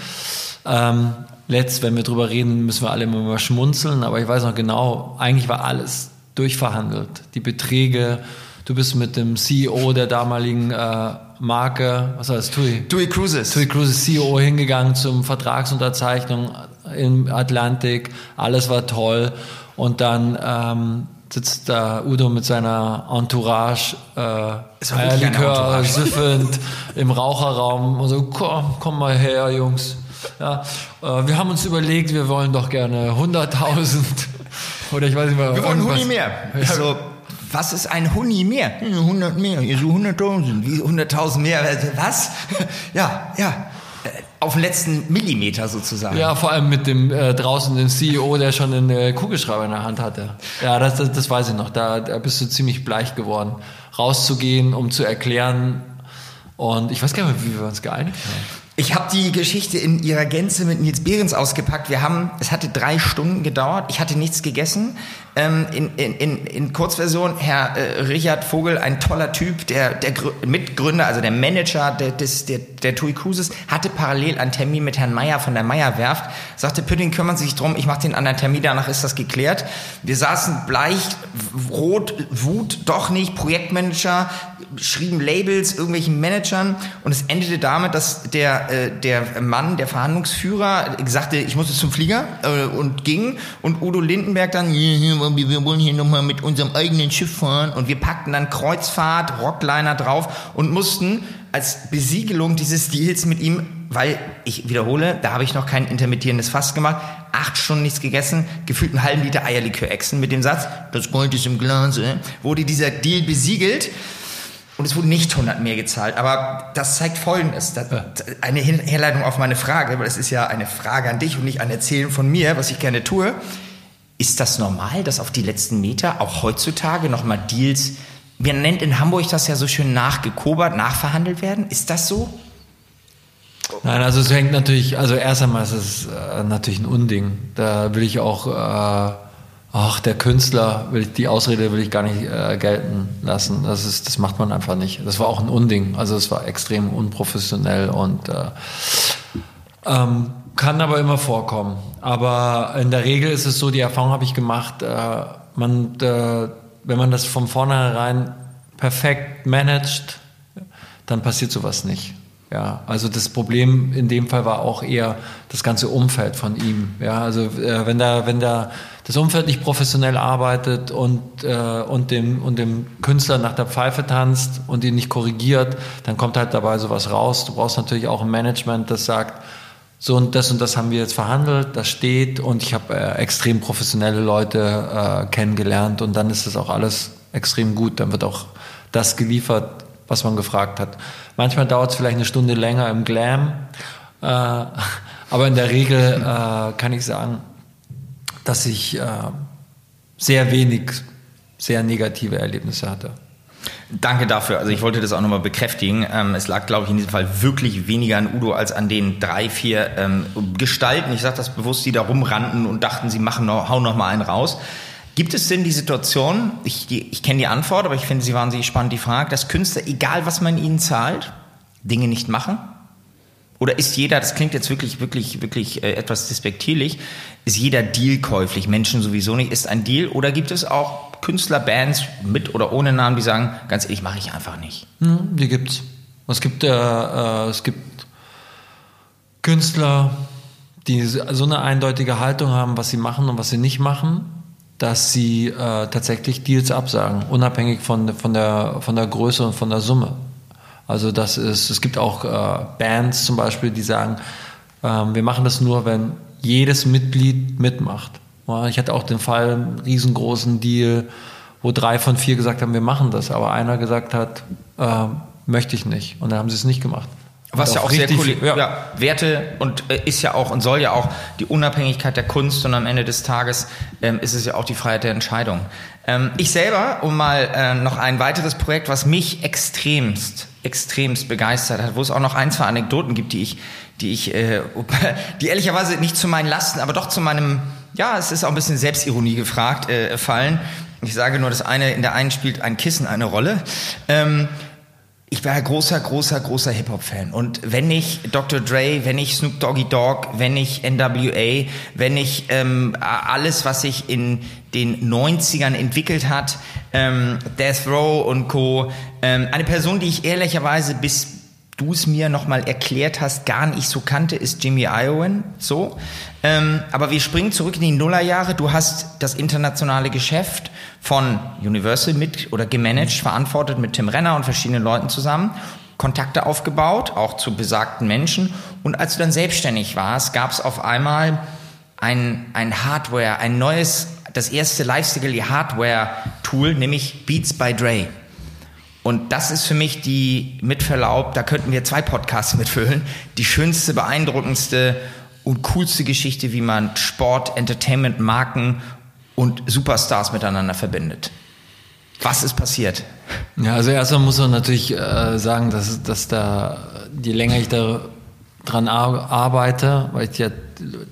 Ähm, letzt, wenn wir drüber reden, müssen wir alle immer mal schmunzeln, aber ich weiß noch genau, eigentlich war alles durchverhandelt. Die Beträge, du bist mit dem CEO der damaligen äh, Marke, was war das, TUI? TUI Cruises. TUI Cruises CEO hingegangen zum Vertragsunterzeichnung im Atlantik, alles war toll und dann ähm, sitzt da Udo mit seiner Entourage, äh, Eierlikör siffend im Raucherraum und so, komm, komm mal her, Jungs. Ja, äh, wir haben uns überlegt, wir wollen doch gerne 100.000 oder ich weiß nicht mehr. Wir wollen Huni mehr. Ja. Was ist ein Huni mehr? 100 mehr, so 100.000. Wie 100.000 mehr? Was? Ja, ja auf den letzten Millimeter sozusagen. Ja, vor allem mit dem äh, draußen den CEO, der schon einen äh, Kugelschreiber in der Hand hatte. Ja, das, das, das weiß ich noch. Da, da bist du ziemlich bleich geworden, rauszugehen, um zu erklären. Und ich weiß gar nicht mehr, wie wir uns geeinigt haben. Ich habe die Geschichte in ihrer Gänze mit Nils Behrens ausgepackt. Wir haben, es hatte drei Stunden gedauert. Ich hatte nichts gegessen. Ähm, in, in, in Kurzversion, Herr äh, Richard Vogel, ein toller Typ, der, der Mitgründer, also der Manager der, des, der, der TUI Cruises, hatte parallel einen Termin mit Herrn Meier von der Meier Werft. Sagte, Pütting kümmern Sie sich drum, ich mache den anderen Termin, danach ist das geklärt. Wir saßen bleich, rot, Wut, doch nicht, Projektmanager, schrieben Labels irgendwelchen Managern und es endete damit, dass der, äh, der Mann, der Verhandlungsführer, sagte, ich muss jetzt zum Flieger äh, und ging und Udo Lindenberg dann, wir wollen hier nochmal mit unserem eigenen Schiff fahren und wir packten dann Kreuzfahrt, Rockliner drauf und mussten als Besiegelung dieses Deals mit ihm, weil ich wiederhole, da habe ich noch kein intermittierendes Fass gemacht, acht Stunden nichts gegessen, gefühlt einen halben Liter Eierlikör exen mit dem Satz, das Gold ist im Glas, äh, wurde dieser Deal besiegelt. Und es wurde nicht 100 mehr gezahlt. Aber das zeigt Folgendes. Das, eine Herleitung auf meine Frage, weil es ist ja eine Frage an dich und nicht ein Erzählen von mir, was ich gerne tue. Ist das normal, dass auf die letzten Meter auch heutzutage nochmal Deals, man nennt in Hamburg das ja so schön nachgekobert, nachverhandelt werden? Ist das so? Nein, also es hängt natürlich, also erst einmal ist es äh, natürlich ein Unding. Da will ich auch, äh, ach, der Künstler, will ich, die Ausrede will ich gar nicht äh, gelten lassen. Das, ist, das macht man einfach nicht. Das war auch ein Unding. Also es war extrem unprofessionell und äh, ähm, kann aber immer vorkommen. Aber in der Regel ist es so, die Erfahrung habe ich gemacht, äh, man, äh, wenn man das von vornherein perfekt managt, dann passiert sowas nicht. Ja, also das Problem in dem Fall war auch eher das ganze Umfeld von ihm. Ja, also äh, wenn da, wenn da das Umfeld nicht professionell arbeitet und, äh, und, dem, und dem Künstler nach der Pfeife tanzt und ihn nicht korrigiert, dann kommt halt dabei sowas raus. Du brauchst natürlich auch ein Management, das sagt, so und das und das haben wir jetzt verhandelt, das steht und ich habe äh, extrem professionelle Leute äh, kennengelernt und dann ist das auch alles extrem gut. Dann wird auch das geliefert, was man gefragt hat. Manchmal dauert es vielleicht eine Stunde länger im Glam, äh, aber in der Regel äh, kann ich sagen, dass ich äh, sehr wenig sehr negative Erlebnisse hatte. Danke dafür. Also ich wollte das auch nochmal bekräftigen. Ähm, es lag, glaube ich, in diesem Fall wirklich weniger an Udo als an den drei, vier ähm, Gestalten. Ich sage das bewusst, die da rumrannten und dachten, sie machen noch, hauen noch mal einen raus. Gibt es denn die Situation, ich, ich kenne die Antwort, aber ich finde sie wahnsinnig spannend, die Frage, dass Künstler, egal was man ihnen zahlt, Dinge nicht machen? Oder ist jeder, das klingt jetzt wirklich, wirklich, wirklich äh, etwas despektierlich, ist jeder Deal käuflich? Menschen sowieso nicht. Ist ein Deal? Oder gibt es auch Künstler, Bands mit oder ohne Namen, die sagen, ganz ehrlich, mache ich einfach nicht? Die gibt's. Es gibt, äh, äh, es gibt Künstler, die so eine eindeutige Haltung haben, was sie machen und was sie nicht machen dass sie äh, tatsächlich Deals absagen, unabhängig von, von, der, von der Größe und von der Summe. Also das ist, es gibt auch äh, Bands zum Beispiel, die sagen, ähm, wir machen das nur, wenn jedes Mitglied mitmacht. Ich hatte auch den Fall, einen riesengroßen Deal, wo drei von vier gesagt haben, wir machen das, aber einer gesagt hat, äh, möchte ich nicht. Und dann haben sie es nicht gemacht. Was ja auch sehr cool ja. ja. Werte und äh, ist ja auch und soll ja auch die Unabhängigkeit der Kunst und am Ende des Tages ähm, ist es ja auch die Freiheit der Entscheidung. Ähm, ich selber, um mal äh, noch ein weiteres Projekt, was mich extremst, extremst begeistert hat, wo es auch noch ein, zwei Anekdoten gibt, die ich, die ich, äh, die ehrlicherweise nicht zu meinen Lasten, aber doch zu meinem, ja, es ist auch ein bisschen Selbstironie gefragt, äh, fallen. Ich sage nur, das eine, in der einen spielt ein Kissen eine Rolle. Ähm, ich war großer, großer, großer Hip-Hop-Fan. Und wenn ich Dr. Dre, wenn ich Snoop Doggy Dogg, wenn ich NWA, wenn ich ähm, alles, was sich in den 90ern entwickelt hat, ähm, Death Row und Co., ähm, eine Person, die ich ehrlicherweise bis du es mir nochmal erklärt hast, gar nicht so kannte, ist Jimmy Iowan. So. Ähm, aber wir springen zurück in die Nullerjahre. Du hast das internationale Geschäft von Universal mit oder gemanagt, verantwortet mit Tim Renner und verschiedenen Leuten zusammen. Kontakte aufgebaut, auch zu besagten Menschen. Und als du dann selbstständig warst, gab es auf einmal ein, ein Hardware, ein neues, das erste Lifestyle-Hardware-Tool, nämlich Beats by Dre. Und das ist für mich die, mit Verlaub, da könnten wir zwei Podcasts mitfüllen, die schönste, beeindruckendste und coolste Geschichte, wie man Sport, Entertainment, Marken und Superstars miteinander verbindet. Was ist passiert? Ja, also erstmal muss man natürlich äh, sagen, dass, dass da, je länger ich da dran arbeite, weil ich ja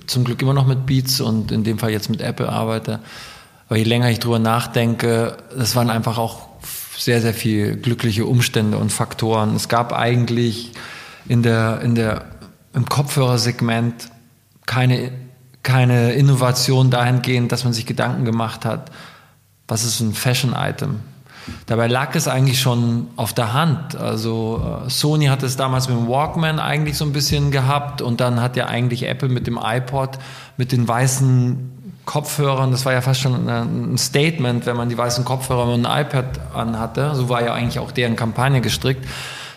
zum Glück immer noch mit Beats und in dem Fall jetzt mit Apple arbeite, aber je länger ich drüber nachdenke, das waren einfach auch sehr, sehr viel glückliche Umstände und Faktoren. Es gab eigentlich in der, in der, im Kopfhörersegment keine, keine Innovation dahingehend, dass man sich Gedanken gemacht hat, was ist ein Fashion-Item. Dabei lag es eigentlich schon auf der Hand. Also äh, Sony hat es damals mit dem Walkman eigentlich so ein bisschen gehabt und dann hat ja eigentlich Apple mit dem iPod, mit den weißen Kopfhörern, das war ja fast schon ein Statement, wenn man die weißen Kopfhörer und ein iPad anhatte. So war ja eigentlich auch deren Kampagne gestrickt.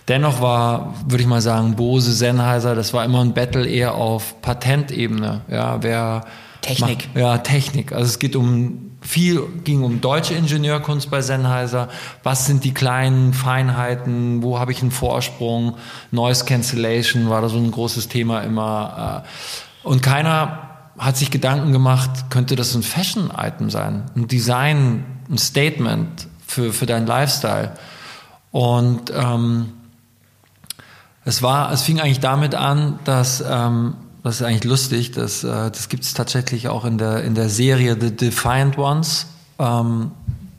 Dennoch war, würde ich mal sagen, Bose, Sennheiser, das war immer ein Battle eher auf Patentebene. Ja, wer Technik. Macht, ja, Technik. Also es geht um viel, ging um deutsche Ingenieurkunst bei Sennheiser. Was sind die kleinen Feinheiten? Wo habe ich einen Vorsprung? Noise Cancellation war da so ein großes Thema immer. Äh. Und keiner hat sich Gedanken gemacht, könnte das ein Fashion-Item sein? Ein Design, ein Statement für, für deinen Lifestyle? Und ähm, es war, es fing eigentlich damit an, dass ähm, das ist eigentlich lustig, das, äh, das gibt es tatsächlich auch in der, in der Serie The Defiant Ones. Ähm,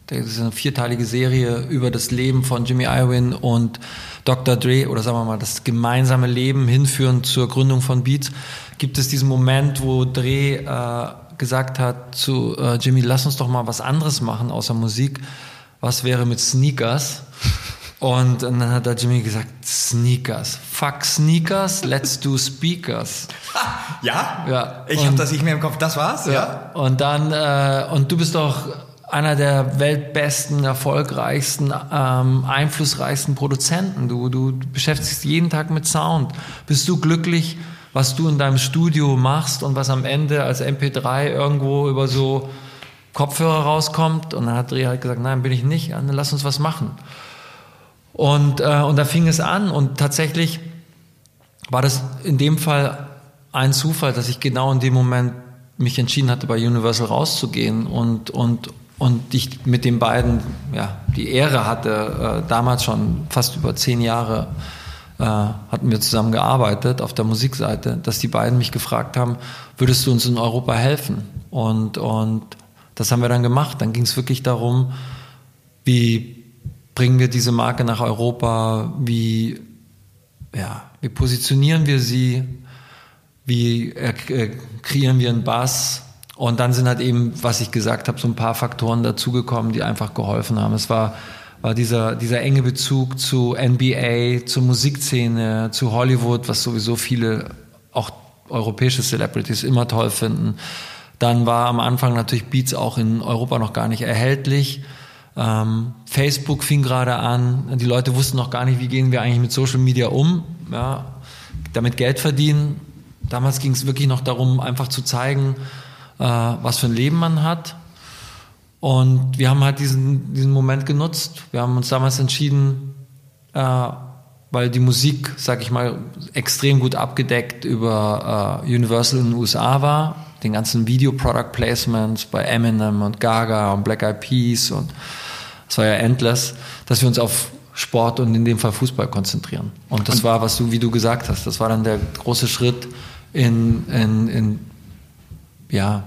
das ist eine vierteilige Serie über das Leben von Jimmy Iovine und Dr. Dre, oder sagen wir mal, das gemeinsame Leben hinführend zur Gründung von Beats. Gibt es diesen Moment, wo Dre äh, gesagt hat zu äh, Jimmy, lass uns doch mal was anderes machen außer Musik. Was wäre mit Sneakers? Und dann hat der Jimmy gesagt, Sneakers. Fuck Sneakers, let's do Speakers. ja? Ja. Ich habe das nicht mehr im Kopf, das war's? Ja. ja. Und dann, äh, und du bist doch einer der weltbesten, erfolgreichsten, ähm, einflussreichsten Produzenten. Du, du beschäftigst jeden Tag mit Sound. Bist du glücklich, was du in deinem Studio machst und was am Ende als MP3 irgendwo über so Kopfhörer rauskommt? Und dann hat Dreh halt gesagt, nein, bin ich nicht. Dann lass uns was machen. Und, äh, und da fing es an und tatsächlich war das in dem Fall ein Zufall, dass ich genau in dem Moment mich entschieden hatte, bei Universal rauszugehen und, und, und ich mit den beiden ja, die Ehre hatte, äh, damals schon fast über zehn Jahre äh, hatten wir zusammen gearbeitet auf der Musikseite, dass die beiden mich gefragt haben, würdest du uns in Europa helfen? Und, und das haben wir dann gemacht. Dann ging es wirklich darum, wie bringen wir diese Marke nach Europa? Wie, ja, wie positionieren wir sie? Wie äh, kreieren wir einen Bass? Und dann sind halt eben, was ich gesagt habe, so ein paar Faktoren dazugekommen, die einfach geholfen haben. Es war, war dieser, dieser enge Bezug zu NBA, zur Musikszene, zu Hollywood, was sowieso viele, auch europäische Celebrities immer toll finden. Dann war am Anfang natürlich Beats auch in Europa noch gar nicht erhältlich. Ähm, Facebook fing gerade an. Die Leute wussten noch gar nicht, wie gehen wir eigentlich mit Social Media um. Ja, damit Geld verdienen. Damals ging es wirklich noch darum, einfach zu zeigen, was für ein Leben man hat. Und wir haben halt diesen, diesen Moment genutzt. Wir haben uns damals entschieden, äh, weil die Musik, sag ich mal, extrem gut abgedeckt über äh, Universal in den USA war. Den ganzen Video-Product Placements bei Eminem und Gaga und Black Eyed Peas und es war ja endless, dass wir uns auf Sport und in dem Fall Fußball konzentrieren. Und das war, was du, wie du gesagt hast, das war dann der große Schritt in, in, in ja,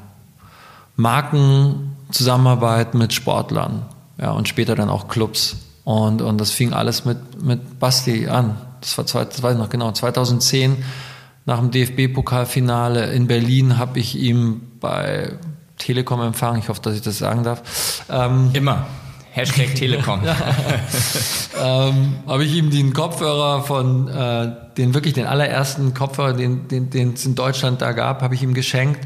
Markenzusammenarbeit mit Sportlern ja, und später dann auch Clubs. Und, und das fing alles mit, mit Basti an. Das war, zwei, das weiß ich noch genau, 2010 nach dem DFB-Pokalfinale in Berlin habe ich ihm bei Telekom empfangen, ich hoffe, dass ich das sagen darf. Ähm, Immer. Hashtag Telekom. ähm, habe ich ihm den Kopfhörer von, äh, den wirklich den allerersten Kopfhörer, den, den, den es in Deutschland da gab, habe ich ihm geschenkt.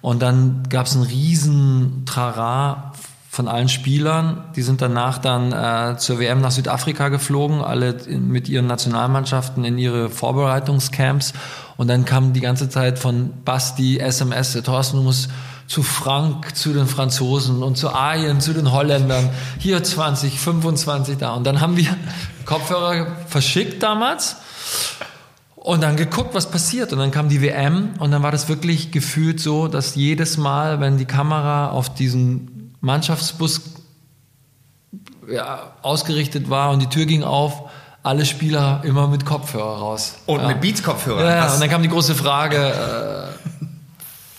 Und dann gab es einen riesen Trara von allen Spielern. Die sind danach dann äh, zur WM nach Südafrika geflogen, alle mit ihren Nationalmannschaften in ihre Vorbereitungscamps. Und dann kam die ganze Zeit von Basti SMS, Thorsten, du musst zu Frank, zu den Franzosen und zu Arjen, zu den Holländern. Hier 20, 25 da. Und dann haben wir Kopfhörer verschickt damals und dann geguckt, was passiert. Und dann kam die WM und dann war das wirklich gefühlt so, dass jedes Mal, wenn die Kamera auf diesen Mannschaftsbus ja, ausgerichtet war und die Tür ging auf, alle Spieler immer mit Kopfhörer raus. Und ja. mit Beats-Kopfhörer. Ja, und dann kam die große Frage, äh,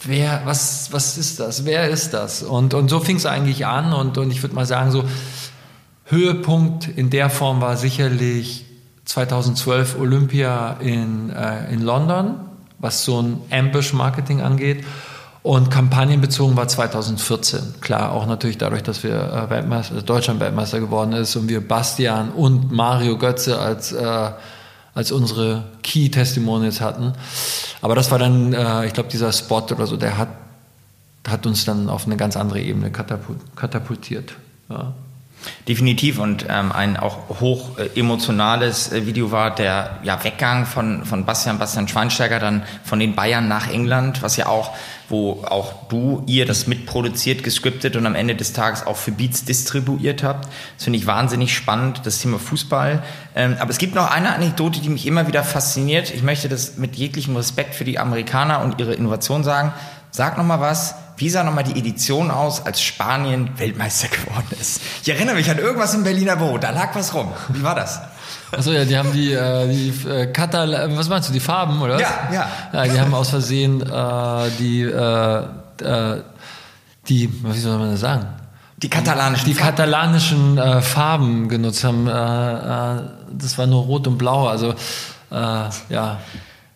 wer, was, was ist das? Wer ist das? Und, und so fing es eigentlich an und, und ich würde mal sagen, so Höhepunkt in der Form war sicherlich 2012 Olympia in, äh, in London, was so ein Ambush-Marketing angeht. Und kampagnenbezogen war 2014. Klar, auch natürlich dadurch, dass wir äh, Weltmeister, Deutschland-Weltmeister geworden ist und wir Bastian und Mario Götze als, äh, als unsere Key-Testimonials hatten. Aber das war dann, äh, ich glaube, dieser Spot oder so, der hat, hat uns dann auf eine ganz andere Ebene katapultiert. Ja. Definitiv und ähm, ein auch hoch äh, emotionales äh, Video war der ja, Weggang von, von Bastian Bastian Schweinsteiger dann von den Bayern nach England, was ja auch, wo auch du, ihr das mitproduziert, gescriptet und am Ende des Tages auch für Beats distribuiert habt. Das finde ich wahnsinnig spannend, das Thema Fußball. Ähm, aber es gibt noch eine Anekdote, die mich immer wieder fasziniert. Ich möchte das mit jeglichem Respekt für die Amerikaner und ihre Innovation sagen. Sag noch mal was wie sah nochmal die Edition aus, als Spanien Weltmeister geworden ist? Ich erinnere mich an irgendwas im Berliner Büro, da lag was rum. Wie war das? Achso, ja, die haben die, äh, die äh, Katal was meinst du, die Farben, oder? Ja, ja. Ja, die haben aus Versehen äh, die, äh, äh, die, wie soll man das sagen? Die katalanischen Die Farben. katalanischen äh, Farben genutzt haben. Äh, äh, das war nur rot und blau, also äh, ja.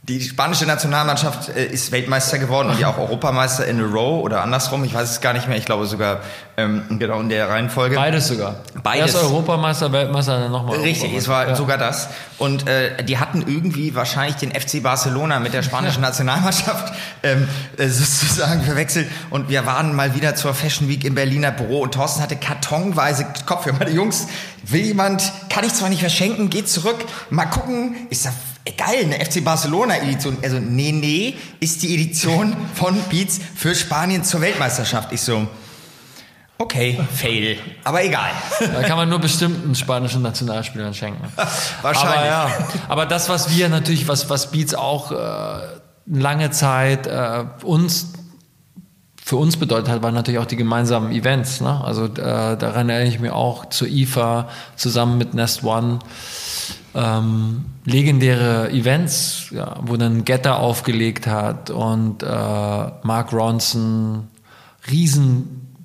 Die spanische Nationalmannschaft äh, ist Weltmeister geworden und ja auch Europameister in a row oder andersrum. Ich weiß es gar nicht mehr. Ich glaube sogar ähm, genau in der Reihenfolge. Beides sogar. Beides. Erst Europameister, Weltmeister, dann nochmal. Richtig, es war ja. sogar das. Und äh, die hatten irgendwie wahrscheinlich den FC Barcelona mit der spanischen Nationalmannschaft ähm, äh, sozusagen verwechselt. Und wir waren mal wieder zur Fashion Week im Berliner Büro und Thorsten hatte kartonweise Kopfhörer. Meine Jungs, will jemand, kann ich zwar nicht verschenken, geht zurück, mal gucken. Ich sag, geil, eine FC Barcelona Edition. Also, nee, nee, ist die Edition von Beats für Spanien zur Weltmeisterschaft. Ich so, okay, fail, aber egal. Da kann man nur bestimmten spanischen Nationalspielern schenken. Wahrscheinlich. Aber, ja, aber das, was wir natürlich, was, was Beats auch äh, lange Zeit äh, uns für uns bedeutet hat, waren natürlich auch die gemeinsamen Events. Ne? Also äh, daran erinnere ich mich auch zur IFA zusammen mit Nest One ähm, legendäre Events, ja, wo dann Getter aufgelegt hat und äh, Mark Ronson, riesen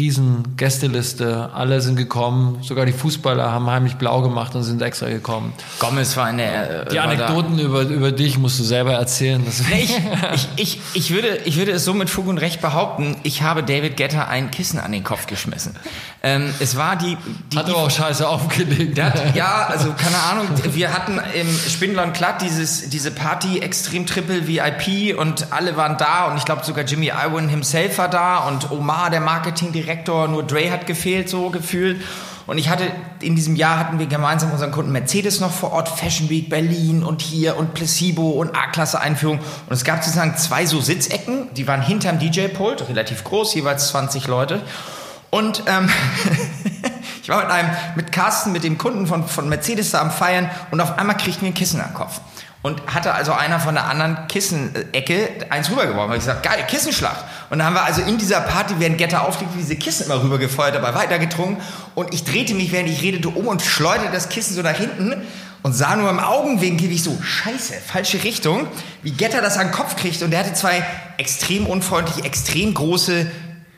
riesen Gästeliste, alle sind gekommen, sogar die Fußballer haben heimlich blau gemacht und sind extra gekommen. Gomez war eine. Äh, die Anekdoten über, über dich musst du selber erzählen. Nee, ich, ich, ich, ich, würde, ich würde es so mit Fug und Recht behaupten, ich habe David Getter ein Kissen an den Kopf geschmissen. Ähm, es war die. die hat aber auch scheiße aufgelegt. Hat, ja, also keine Ahnung. Wir hatten im Spindler und Glatt dieses, diese Party Extrem Triple VIP und alle waren da und ich glaube sogar Jimmy Irwin himself war da und Omar, der Mark Marketingdirektor, nur Dre hat gefehlt, so gefühlt. Und ich hatte, in diesem Jahr hatten wir gemeinsam unseren Kunden Mercedes noch vor Ort, Fashion Week Berlin und hier und Placebo und A-Klasse-Einführung. Und es gab sozusagen zwei so Sitzecken, die waren hinterm DJ-Pult, relativ groß, jeweils 20 Leute. Und ähm, ich war mit einem, mit Carsten, mit dem Kunden von, von Mercedes da am Feiern und auf einmal kriegten wir ein Kissen am Kopf. Und hatte also einer von der anderen Kissenecke eins rübergeworfen. Und ich gesagt, geil, Kissenschlacht. Und dann haben wir also in dieser Party, während Getter aufliegt, diese Kissen immer rübergefeuert, dabei weitergetrunken. Und ich drehte mich, während ich redete, um und schleuderte das Kissen so nach hinten und sah nur im Augenwinkel, wie ich so, scheiße, falsche Richtung, wie Getter das an den Kopf kriegt. Und der hatte zwei extrem unfreundliche, extrem große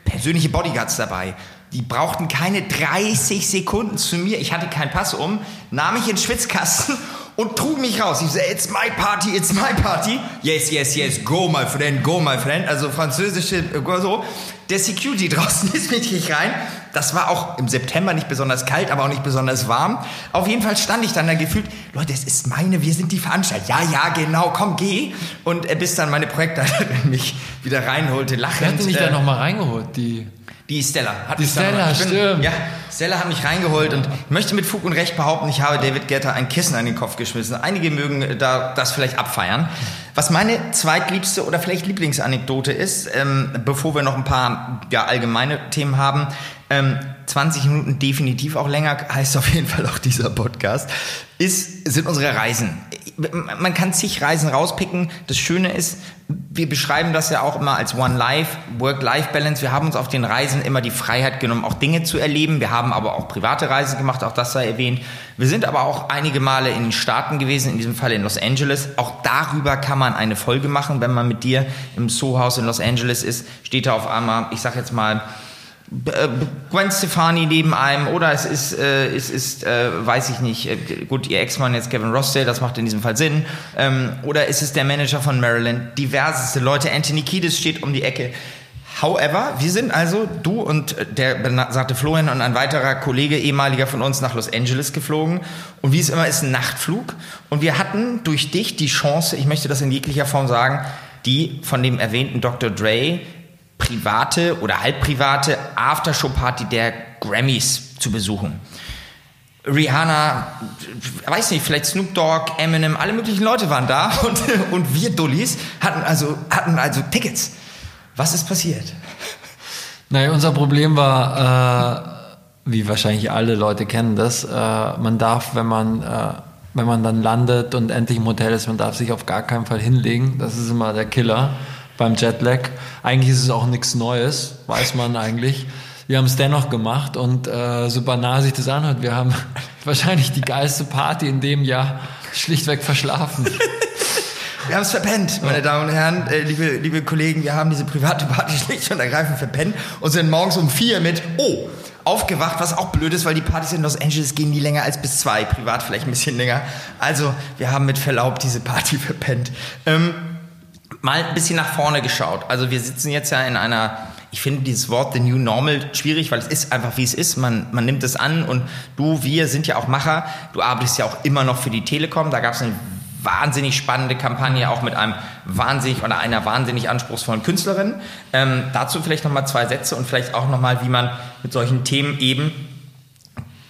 persönliche Bodyguards dabei. Die brauchten keine 30 Sekunden zu mir. Ich hatte keinen Pass um, nahm mich in den Schwitzkasten und trug mich raus. Ich sage, it's my party, it's my party. Yes, yes, yes, go my friend, go my friend. Also französische, äh, so. Der Security draußen ist mich nicht rein. Das war auch im September nicht besonders kalt, aber auch nicht besonders warm. Auf jeden Fall stand ich dann da gefühlt, Leute, es ist meine, wir sind die Veranstalter. Ja, ja, genau, komm, geh. Und äh, bis dann meine Projektleiterin mich wieder reinholte, lachend. Wer hat dich äh, da nochmal reingeholt? Die die Stella hat die mich Stella, bin, stimmt. Ja, Stella hat mich reingeholt und möchte mit Fug und Recht behaupten, ich habe David Getter ein Kissen an den Kopf geschmissen. Einige mögen da das vielleicht abfeiern. Was meine zweitliebste oder vielleicht Lieblingsanekdote ist, ähm, bevor wir noch ein paar ja, allgemeine Themen haben, ähm, 20 Minuten definitiv auch länger, heißt auf jeden Fall auch dieser Podcast, ist, sind unsere Reisen. Man kann zig Reisen rauspicken. Das Schöne ist, wir beschreiben das ja auch immer als One Life, Work-Life-Balance. Wir haben uns auf den Reisen immer die Freiheit genommen, auch Dinge zu erleben. Wir haben aber auch private Reisen gemacht, auch das sei erwähnt. Wir sind aber auch einige Male in den Staaten gewesen, in diesem Fall in Los Angeles. Auch darüber kann man eine Folge machen, wenn man mit dir im Soho-Haus in Los Angeles ist, steht da auf einmal, ich sag jetzt mal, äh, Gwen Stefani neben einem oder es ist, äh, es ist äh, weiß ich nicht, äh, gut, ihr Ex-Mann jetzt Kevin Rossdale, das macht in diesem Fall Sinn. Ähm, oder ist es der Manager von Maryland? Diverseste Leute. Anthony Kiedis steht um die Ecke. However, wir sind also, du und der besagte Florian und ein weiterer Kollege, ehemaliger von uns, nach Los Angeles geflogen. Und wie es immer ist, ein Nachtflug. Und wir hatten durch dich die Chance, ich möchte das in jeglicher Form sagen, die von dem erwähnten Dr. Dre private oder halbprivate Aftershow-Party der Grammys zu besuchen. Rihanna, weiß nicht, vielleicht Snoop Dogg, Eminem, alle möglichen Leute waren da und, und wir Dullis hatten also, hatten also Tickets. Was ist passiert? Naja, unser Problem war, äh, wie wahrscheinlich alle Leute kennen das, äh, man darf, wenn man, äh, wenn man dann landet und endlich im Hotel ist, man darf sich auf gar keinen Fall hinlegen. Das ist immer der Killer beim Jetlag. Eigentlich ist es auch nichts Neues, weiß man eigentlich. Wir haben es dennoch gemacht und äh, so banal sich das anhört, wir haben wahrscheinlich die geilste Party in dem Jahr schlichtweg verschlafen. Wir haben es verpennt, meine Damen und Herren, äh, liebe, liebe Kollegen. Wir haben diese private Party schlicht und ergreifend verpennt und sind morgens um vier mit, oh, aufgewacht, was auch blöd ist, weil die Partys in Los Angeles gehen nie länger als bis zwei, privat vielleicht ein bisschen länger. Also, wir haben mit Verlaub diese Party verpennt. Ähm, mal ein bisschen nach vorne geschaut. Also, wir sitzen jetzt ja in einer ich finde dieses Wort The New Normal schwierig, weil es ist einfach wie es ist. Man, man nimmt es an und du, wir sind ja auch Macher. Du arbeitest ja auch immer noch für die Telekom. Da gab es eine wahnsinnig spannende Kampagne, auch mit einem wahnsinnig oder einer wahnsinnig anspruchsvollen Künstlerin. Ähm, dazu vielleicht nochmal zwei Sätze und vielleicht auch nochmal, wie man mit solchen Themen eben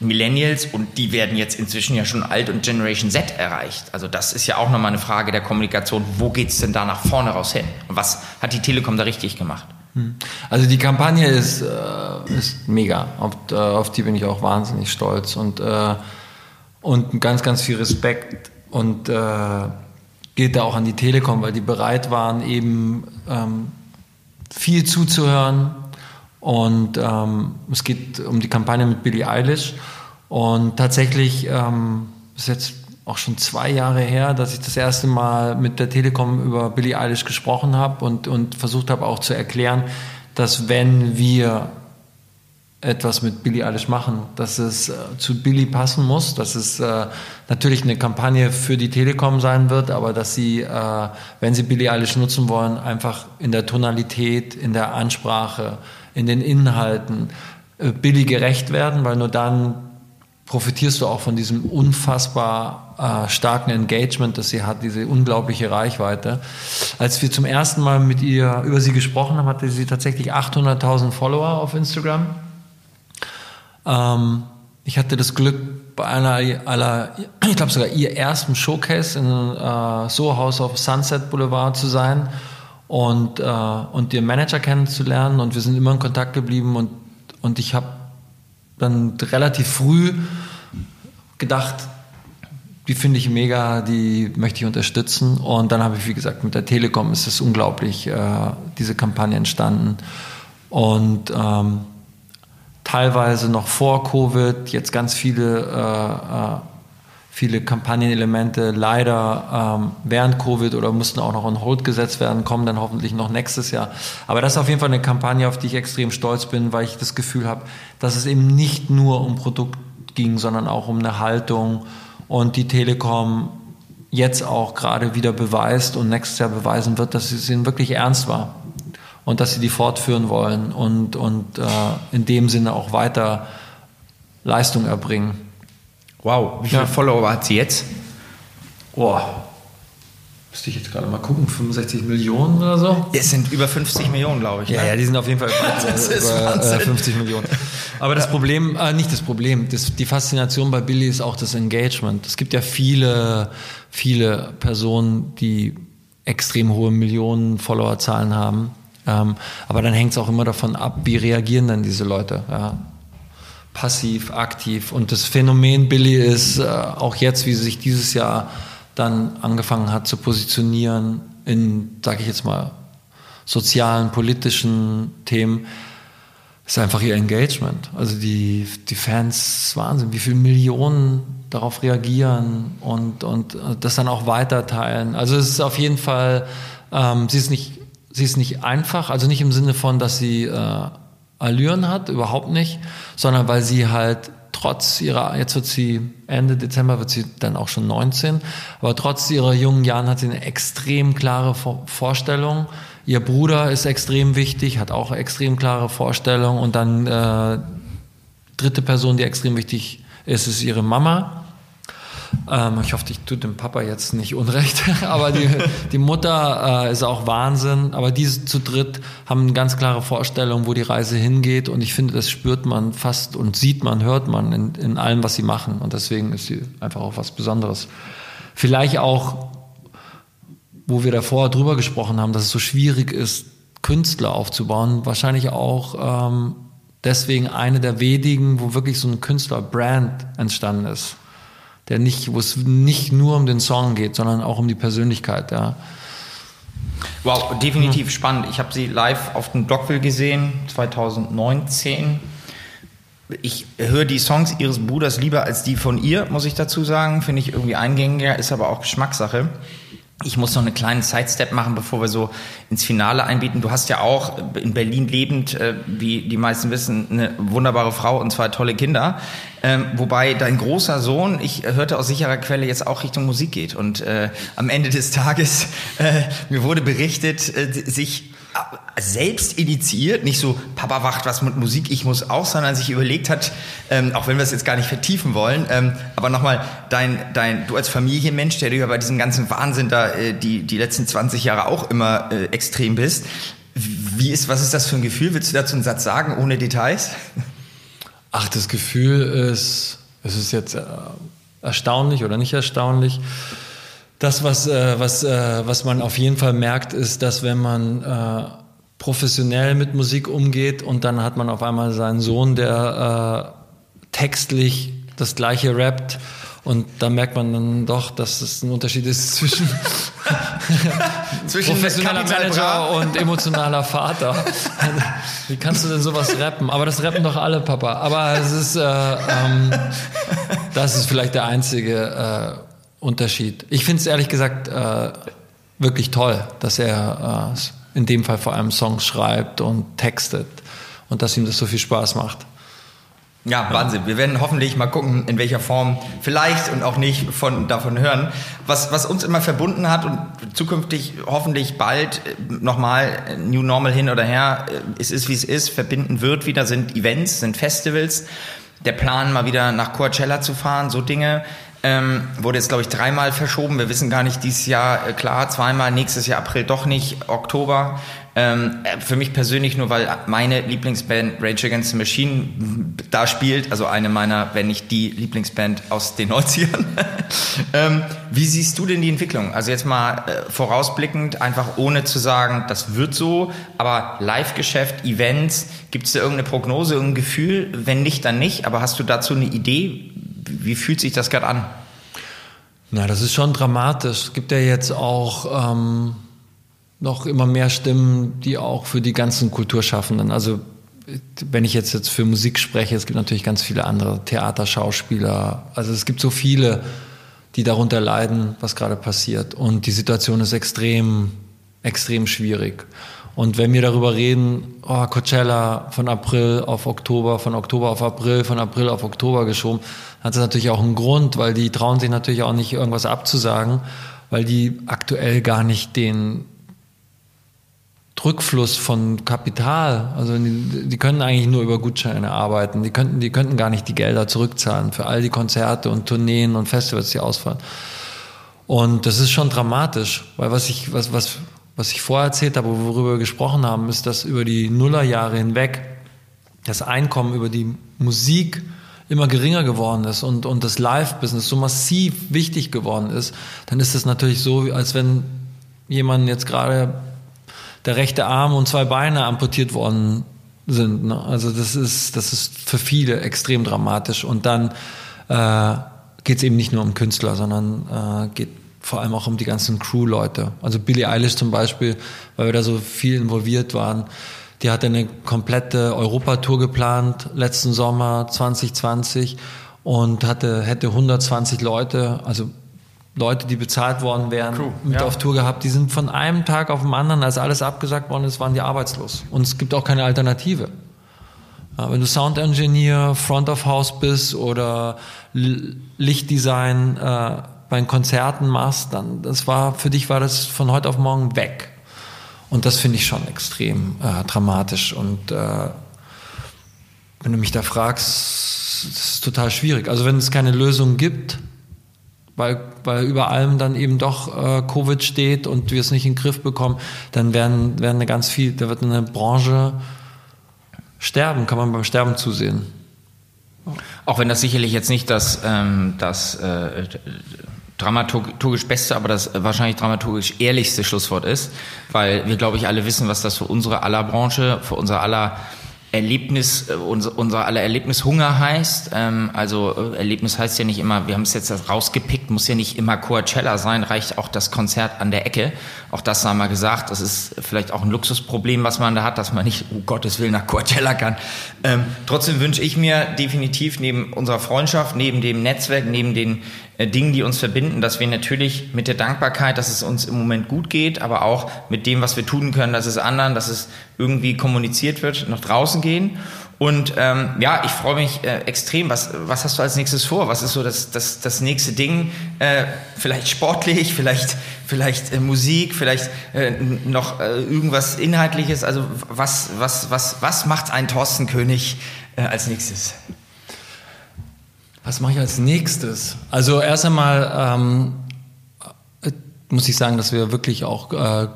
Millennials und die werden jetzt inzwischen ja schon alt und Generation Z erreicht. Also das ist ja auch nochmal eine Frage der Kommunikation. Wo geht es denn da nach vorne raus hin? Und was hat die Telekom da richtig gemacht? Hm. Also die Kampagne ist, äh, ist mega. Auf, äh, auf, die bin ich auch wahnsinnig stolz und, äh, und ganz, ganz viel Respekt und äh, geht da auch an die Telekom, weil die bereit waren, eben ähm, viel zuzuhören. Und ähm, es geht um die Kampagne mit Billie Eilish. Und tatsächlich ähm, ist jetzt auch schon zwei Jahre her, dass ich das erste Mal mit der Telekom über Billie Eilish gesprochen habe und, und versucht habe auch zu erklären, dass wenn wir etwas mit Billy Eilish machen, dass es äh, zu Billy passen muss, dass es äh, natürlich eine Kampagne für die Telekom sein wird, aber dass sie, äh, wenn sie Billy Eilish nutzen wollen, einfach in der Tonalität, in der Ansprache, in den Inhalten äh, Billy gerecht werden, weil nur dann profitierst du auch von diesem unfassbar äh, starken Engagement, das sie hat, diese unglaubliche Reichweite. Als wir zum ersten Mal mit ihr über sie gesprochen haben, hatte sie tatsächlich 800.000 Follower auf Instagram ähm, ich hatte das Glück, bei einer, aller, ich glaube sogar ihr ersten Showcase in äh, Soho House auf Sunset Boulevard zu sein und, äh, und ihren Manager kennenzulernen und wir sind immer in Kontakt geblieben und, und ich habe dann relativ früh gedacht, die finde ich mega, die möchte ich unterstützen. Und dann habe ich, wie gesagt, mit der Telekom ist es unglaublich, äh, diese Kampagne entstanden. Und ähm, teilweise noch vor Covid, jetzt ganz viele, äh, äh, viele Kampagnenelemente leider ähm, während Covid oder mussten auch noch on hold gesetzt werden, kommen dann hoffentlich noch nächstes Jahr. Aber das ist auf jeden Fall eine Kampagne, auf die ich extrem stolz bin, weil ich das Gefühl habe, dass es eben nicht nur um Produkt ging, sondern auch um eine Haltung und die Telekom jetzt auch gerade wieder beweist und nächstes Jahr beweisen wird, dass es ihnen wirklich ernst war und dass sie die fortführen wollen und, und äh, in dem Sinne auch weiter Leistung erbringen. Wow, wie viele ja. Follower hat sie jetzt? Boah, müsste ich jetzt gerade mal gucken, 65 Millionen oder so? Es sind über 50 Millionen, glaube ich. Ja, ne? ja, die sind auf jeden Fall über, über äh, 50 Millionen. Aber das Problem, äh, nicht das Problem, das, die Faszination bei Billy ist auch das Engagement. Es gibt ja viele, viele Personen, die extrem hohe Millionen Followerzahlen haben ähm, aber dann hängt es auch immer davon ab, wie reagieren dann diese Leute. Ja. Passiv, aktiv. Und das Phänomen Billy ist äh, auch jetzt, wie sie sich dieses Jahr dann angefangen hat zu positionieren in, sage ich jetzt mal, sozialen, politischen Themen, ist einfach ihr Engagement. Also die, die Fans, Wahnsinn, wie viele Millionen darauf reagieren und, und das dann auch weiterteilen. Also es ist auf jeden Fall, ähm, sie ist nicht sie ist nicht einfach, also nicht im Sinne von, dass sie äh, Allüren hat, überhaupt nicht, sondern weil sie halt trotz ihrer, jetzt wird sie, Ende Dezember wird sie dann auch schon 19, aber trotz ihrer jungen Jahren hat sie eine extrem klare Vorstellung. Ihr Bruder ist extrem wichtig, hat auch extrem klare Vorstellung und dann äh, dritte Person, die extrem wichtig ist, ist ihre Mama ähm, ich hoffe, ich tue dem Papa jetzt nicht unrecht, aber die, die Mutter äh, ist auch Wahnsinn. Aber diese zu dritt haben eine ganz klare Vorstellung, wo die Reise hingeht. Und ich finde, das spürt man fast und sieht man, hört man in, in allem, was sie machen. Und deswegen ist sie einfach auch was Besonderes. Vielleicht auch, wo wir davor drüber gesprochen haben, dass es so schwierig ist, Künstler aufzubauen, wahrscheinlich auch ähm, deswegen eine der wenigen, wo wirklich so ein Künstler-Brand entstanden ist der nicht, wo es nicht nur um den Song geht, sondern auch um die Persönlichkeit, ja. Wow, definitiv mhm. spannend. Ich habe sie live auf dem Blockville gesehen, 2019. Ich höre die Songs ihres Bruders lieber als die von ihr, muss ich dazu sagen. Finde ich irgendwie eingängiger, ist aber auch Geschmackssache. Ich muss noch einen kleinen Sidestep machen, bevor wir so ins Finale einbieten. Du hast ja auch in Berlin lebend, äh, wie die meisten wissen, eine wunderbare Frau und zwei tolle Kinder. Ähm, wobei dein großer Sohn, ich hörte aus sicherer Quelle, jetzt auch Richtung Musik geht. Und äh, am Ende des Tages, äh, mir wurde berichtet, sich selbst initiiert, nicht so, Papa wacht was mit Musik, ich muss auch, sondern sich überlegt hat, ähm, auch wenn wir es jetzt gar nicht vertiefen wollen, ähm, aber nochmal, dein, dein, du als Familienmensch, der du ja bei diesem ganzen Wahnsinn da äh, die, die letzten 20 Jahre auch immer äh, extrem bist, wie ist, was ist das für ein Gefühl? Willst du dazu einen Satz sagen, ohne Details? Ach, das Gefühl ist, es ist jetzt äh, erstaunlich oder nicht erstaunlich. Das, was, äh, was, äh, was man auf jeden Fall merkt, ist, dass wenn man äh, professionell mit Musik umgeht und dann hat man auf einmal seinen Sohn, der äh, textlich das gleiche rappt und da merkt man dann doch, dass es ein Unterschied ist zwischen, zwischen professioneller Manager und emotionaler Vater. Wie kannst du denn sowas rappen? Aber das rappen doch alle, Papa. Aber es ist, äh, ähm, das ist vielleicht der einzige äh, Unterschied. Ich finde es ehrlich gesagt äh, wirklich toll, dass er äh, in dem Fall vor allem Songs schreibt und textet und dass ihm das so viel Spaß macht. Ja, Wahnsinn. Wir werden hoffentlich mal gucken, in welcher Form vielleicht und auch nicht von, davon hören. Was, was uns immer verbunden hat und zukünftig hoffentlich bald äh, nochmal New Normal hin oder her, äh, es ist wie es ist, verbinden wird wieder, sind Events, sind Festivals. Der Plan, mal wieder nach Coachella zu fahren, so Dinge. Ähm, wurde jetzt, glaube ich, dreimal verschoben. Wir wissen gar nicht, dieses Jahr, äh, klar, zweimal, nächstes Jahr April doch nicht, Oktober. Ähm, äh, für mich persönlich nur, weil meine Lieblingsband Rage Against the Machine da spielt, also eine meiner, wenn nicht die Lieblingsband aus den 90ern. ähm, wie siehst du denn die Entwicklung? Also jetzt mal äh, vorausblickend, einfach ohne zu sagen, das wird so, aber Live-Geschäft, Events, gibt es da irgendeine Prognose, irgendein Gefühl? Wenn nicht, dann nicht, aber hast du dazu eine Idee? Wie fühlt sich das gerade an? Na, das ist schon dramatisch. Es gibt ja jetzt auch ähm, noch immer mehr Stimmen, die auch für die ganzen Kulturschaffenden, also wenn ich jetzt, jetzt für Musik spreche, es gibt natürlich ganz viele andere Theater, Schauspieler, also es gibt so viele, die darunter leiden, was gerade passiert. Und die Situation ist extrem, extrem schwierig. Und wenn wir darüber reden, oh, Coachella von April auf Oktober, von Oktober auf April, von April auf Oktober geschoben, hat das natürlich auch einen Grund, weil die trauen sich natürlich auch nicht irgendwas abzusagen, weil die aktuell gar nicht den Rückfluss von Kapital, also die, die, können eigentlich nur über Gutscheine arbeiten. Die könnten, die könnten gar nicht die Gelder zurückzahlen für all die Konzerte und Tourneen und Festivals, die ausfallen. Und das ist schon dramatisch, weil was ich, was, was, was ich vorher erzählt habe, worüber wir gesprochen haben, ist, dass über die Nullerjahre hinweg das Einkommen über die Musik immer geringer geworden ist und, und das Live-Business so massiv wichtig geworden ist, dann ist es natürlich so, als wenn jemand jetzt gerade der rechte Arm und zwei Beine amputiert worden sind. Ne? Also das ist, das ist für viele extrem dramatisch. Und dann äh, geht es eben nicht nur um Künstler, sondern äh, geht vor allem auch um die ganzen Crew-Leute. Also Billie Eilish zum Beispiel, weil wir da so viel involviert waren. Die hatte eine komplette Europatour geplant letzten Sommer 2020 und hatte hätte 120 Leute, also Leute, die bezahlt worden wären, Crew, mit ja. auf Tour gehabt. Die sind von einem Tag auf den anderen, als alles abgesagt worden ist, waren die arbeitslos. Und es gibt auch keine Alternative. wenn du Sound Engineer, Front of House bist oder Lichtdesign äh, bei Konzerten machst, dann das war für dich war das von heute auf morgen weg. Und das finde ich schon extrem äh, dramatisch. Und äh, wenn du mich da fragst, das ist total schwierig. Also wenn es keine Lösung gibt, weil, weil über allem dann eben doch äh, Covid steht und wir es nicht in den Griff bekommen, dann werden, werden eine ganz viel, da wird eine Branche sterben, kann man beim Sterben zusehen. Auch wenn das sicherlich jetzt nicht das, ähm, das äh, dramaturgisch beste, aber das wahrscheinlich dramaturgisch ehrlichste Schlusswort ist, weil wir, glaube ich, alle wissen, was das für unsere aller Branche, für unser aller Erlebnis, äh, unser, unser aller Erlebnishunger heißt. Ähm, also äh, Erlebnis heißt ja nicht immer, wir haben es jetzt rausgepickt, muss ja nicht immer Coachella sein, reicht auch das Konzert an der Ecke. Auch das haben wir gesagt, das ist vielleicht auch ein Luxusproblem, was man da hat, dass man nicht, um Gottes Willen, nach Coachella kann. Ähm, trotzdem wünsche ich mir definitiv neben unserer Freundschaft, neben dem Netzwerk, neben den Dingen, die uns verbinden, dass wir natürlich mit der Dankbarkeit, dass es uns im Moment gut geht, aber auch mit dem, was wir tun können, dass es anderen, dass es irgendwie kommuniziert wird, nach draußen gehen. Und ähm, ja, ich freue mich äh, extrem. Was, was hast du als nächstes vor? Was ist so das, das, das nächste Ding? Äh, vielleicht sportlich, vielleicht, vielleicht äh, Musik, vielleicht äh, noch äh, irgendwas Inhaltliches. Also was, was, was, was macht ein Thorsten König äh, als nächstes? Was mache ich als nächstes? Also erst einmal ähm, äh, muss ich sagen, dass wir wirklich auch äh,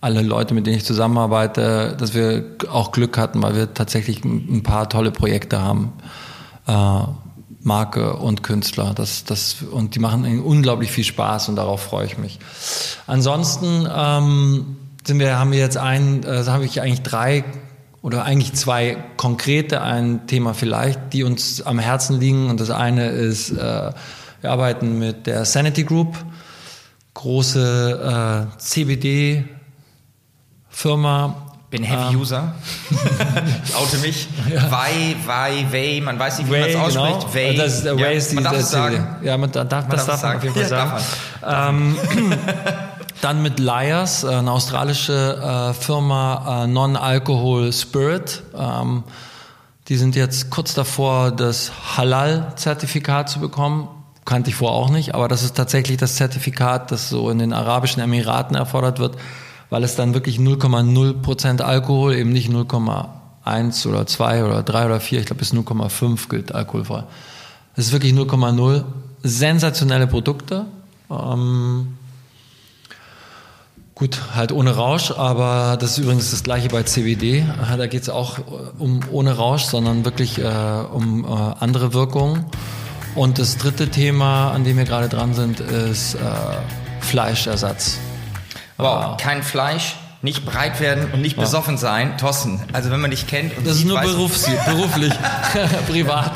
alle Leute, mit denen ich zusammenarbeite, dass wir auch Glück hatten, weil wir tatsächlich ein paar tolle Projekte haben. Äh, Marke und Künstler. Das, das, und die machen unglaublich viel Spaß und darauf freue ich mich. Ansonsten ähm, sind wir, haben wir jetzt ein, äh, habe ich eigentlich drei oder eigentlich zwei konkrete, ein Thema vielleicht, die uns am Herzen liegen. Und das eine ist, äh, wir arbeiten mit der Sanity Group, große äh, CBD Firma. Bin Heavy ähm, User. ich oute mich. Ja. Wei, Wei, Wei, man weiß nicht, wie man es ausspricht. Genau. Wei. Das, ist die, man darf es sagen. Ja, man darf, man das darf, man auf jeden Fall ja, sagen. Ähm, Dann mit Liars, äh, eine australische äh, Firma, äh, Non-Alcohol Spirit. Ähm, die sind jetzt kurz davor, das Halal-Zertifikat zu bekommen. Kannte ich vorher auch nicht, aber das ist tatsächlich das Zertifikat, das so in den Arabischen Emiraten erfordert wird, weil es dann wirklich 0,0% Alkohol, eben nicht 0,1 oder 2 oder 3 oder 4, ich glaube bis 0,5 gilt alkoholfrei. Es ist wirklich 0,0. Sensationelle Produkte. Ähm, Gut, halt ohne Rausch, aber das ist übrigens das gleiche bei CBD. Da geht es auch um ohne Rausch, sondern wirklich äh, um äh, andere Wirkungen. Und das dritte Thema, an dem wir gerade dran sind, ist äh, Fleischersatz. Wow, kein Fleisch, nicht breit werden und nicht ja. besoffen sein. Thorsten, also wenn man dich kennt. Und das ist nur berufs beruflich, privat.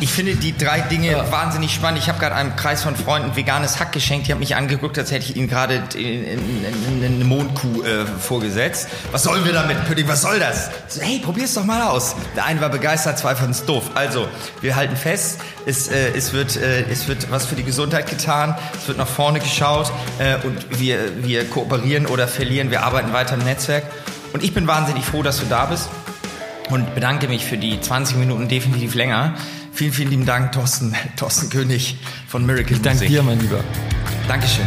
Ich finde die drei Dinge ja. wahnsinnig spannend. Ich habe gerade einem Kreis von Freunden veganes Hack geschenkt. Die haben mich angeguckt, als hätte ich ihnen gerade eine Mondkuh äh, vorgesetzt. Was sollen wir damit, Pudding? Was soll das? So, hey, probier's doch mal aus. Der eine war begeistert, zwei fanden es doof. Also, wir halten fest, es, äh, es, wird, äh, es wird was für die Gesundheit getan. Es wird nach vorne geschaut äh, und wir, wir kooperieren oder verlieren. Wir arbeiten weiter im Netzwerk. Und ich bin wahnsinnig froh, dass du da bist und bedanke mich für die 20 Minuten definitiv länger. Vielen, vielen lieben Dank, Thorsten, Thorsten König von Miracle Ich danke dir, mein Lieber. Dankeschön.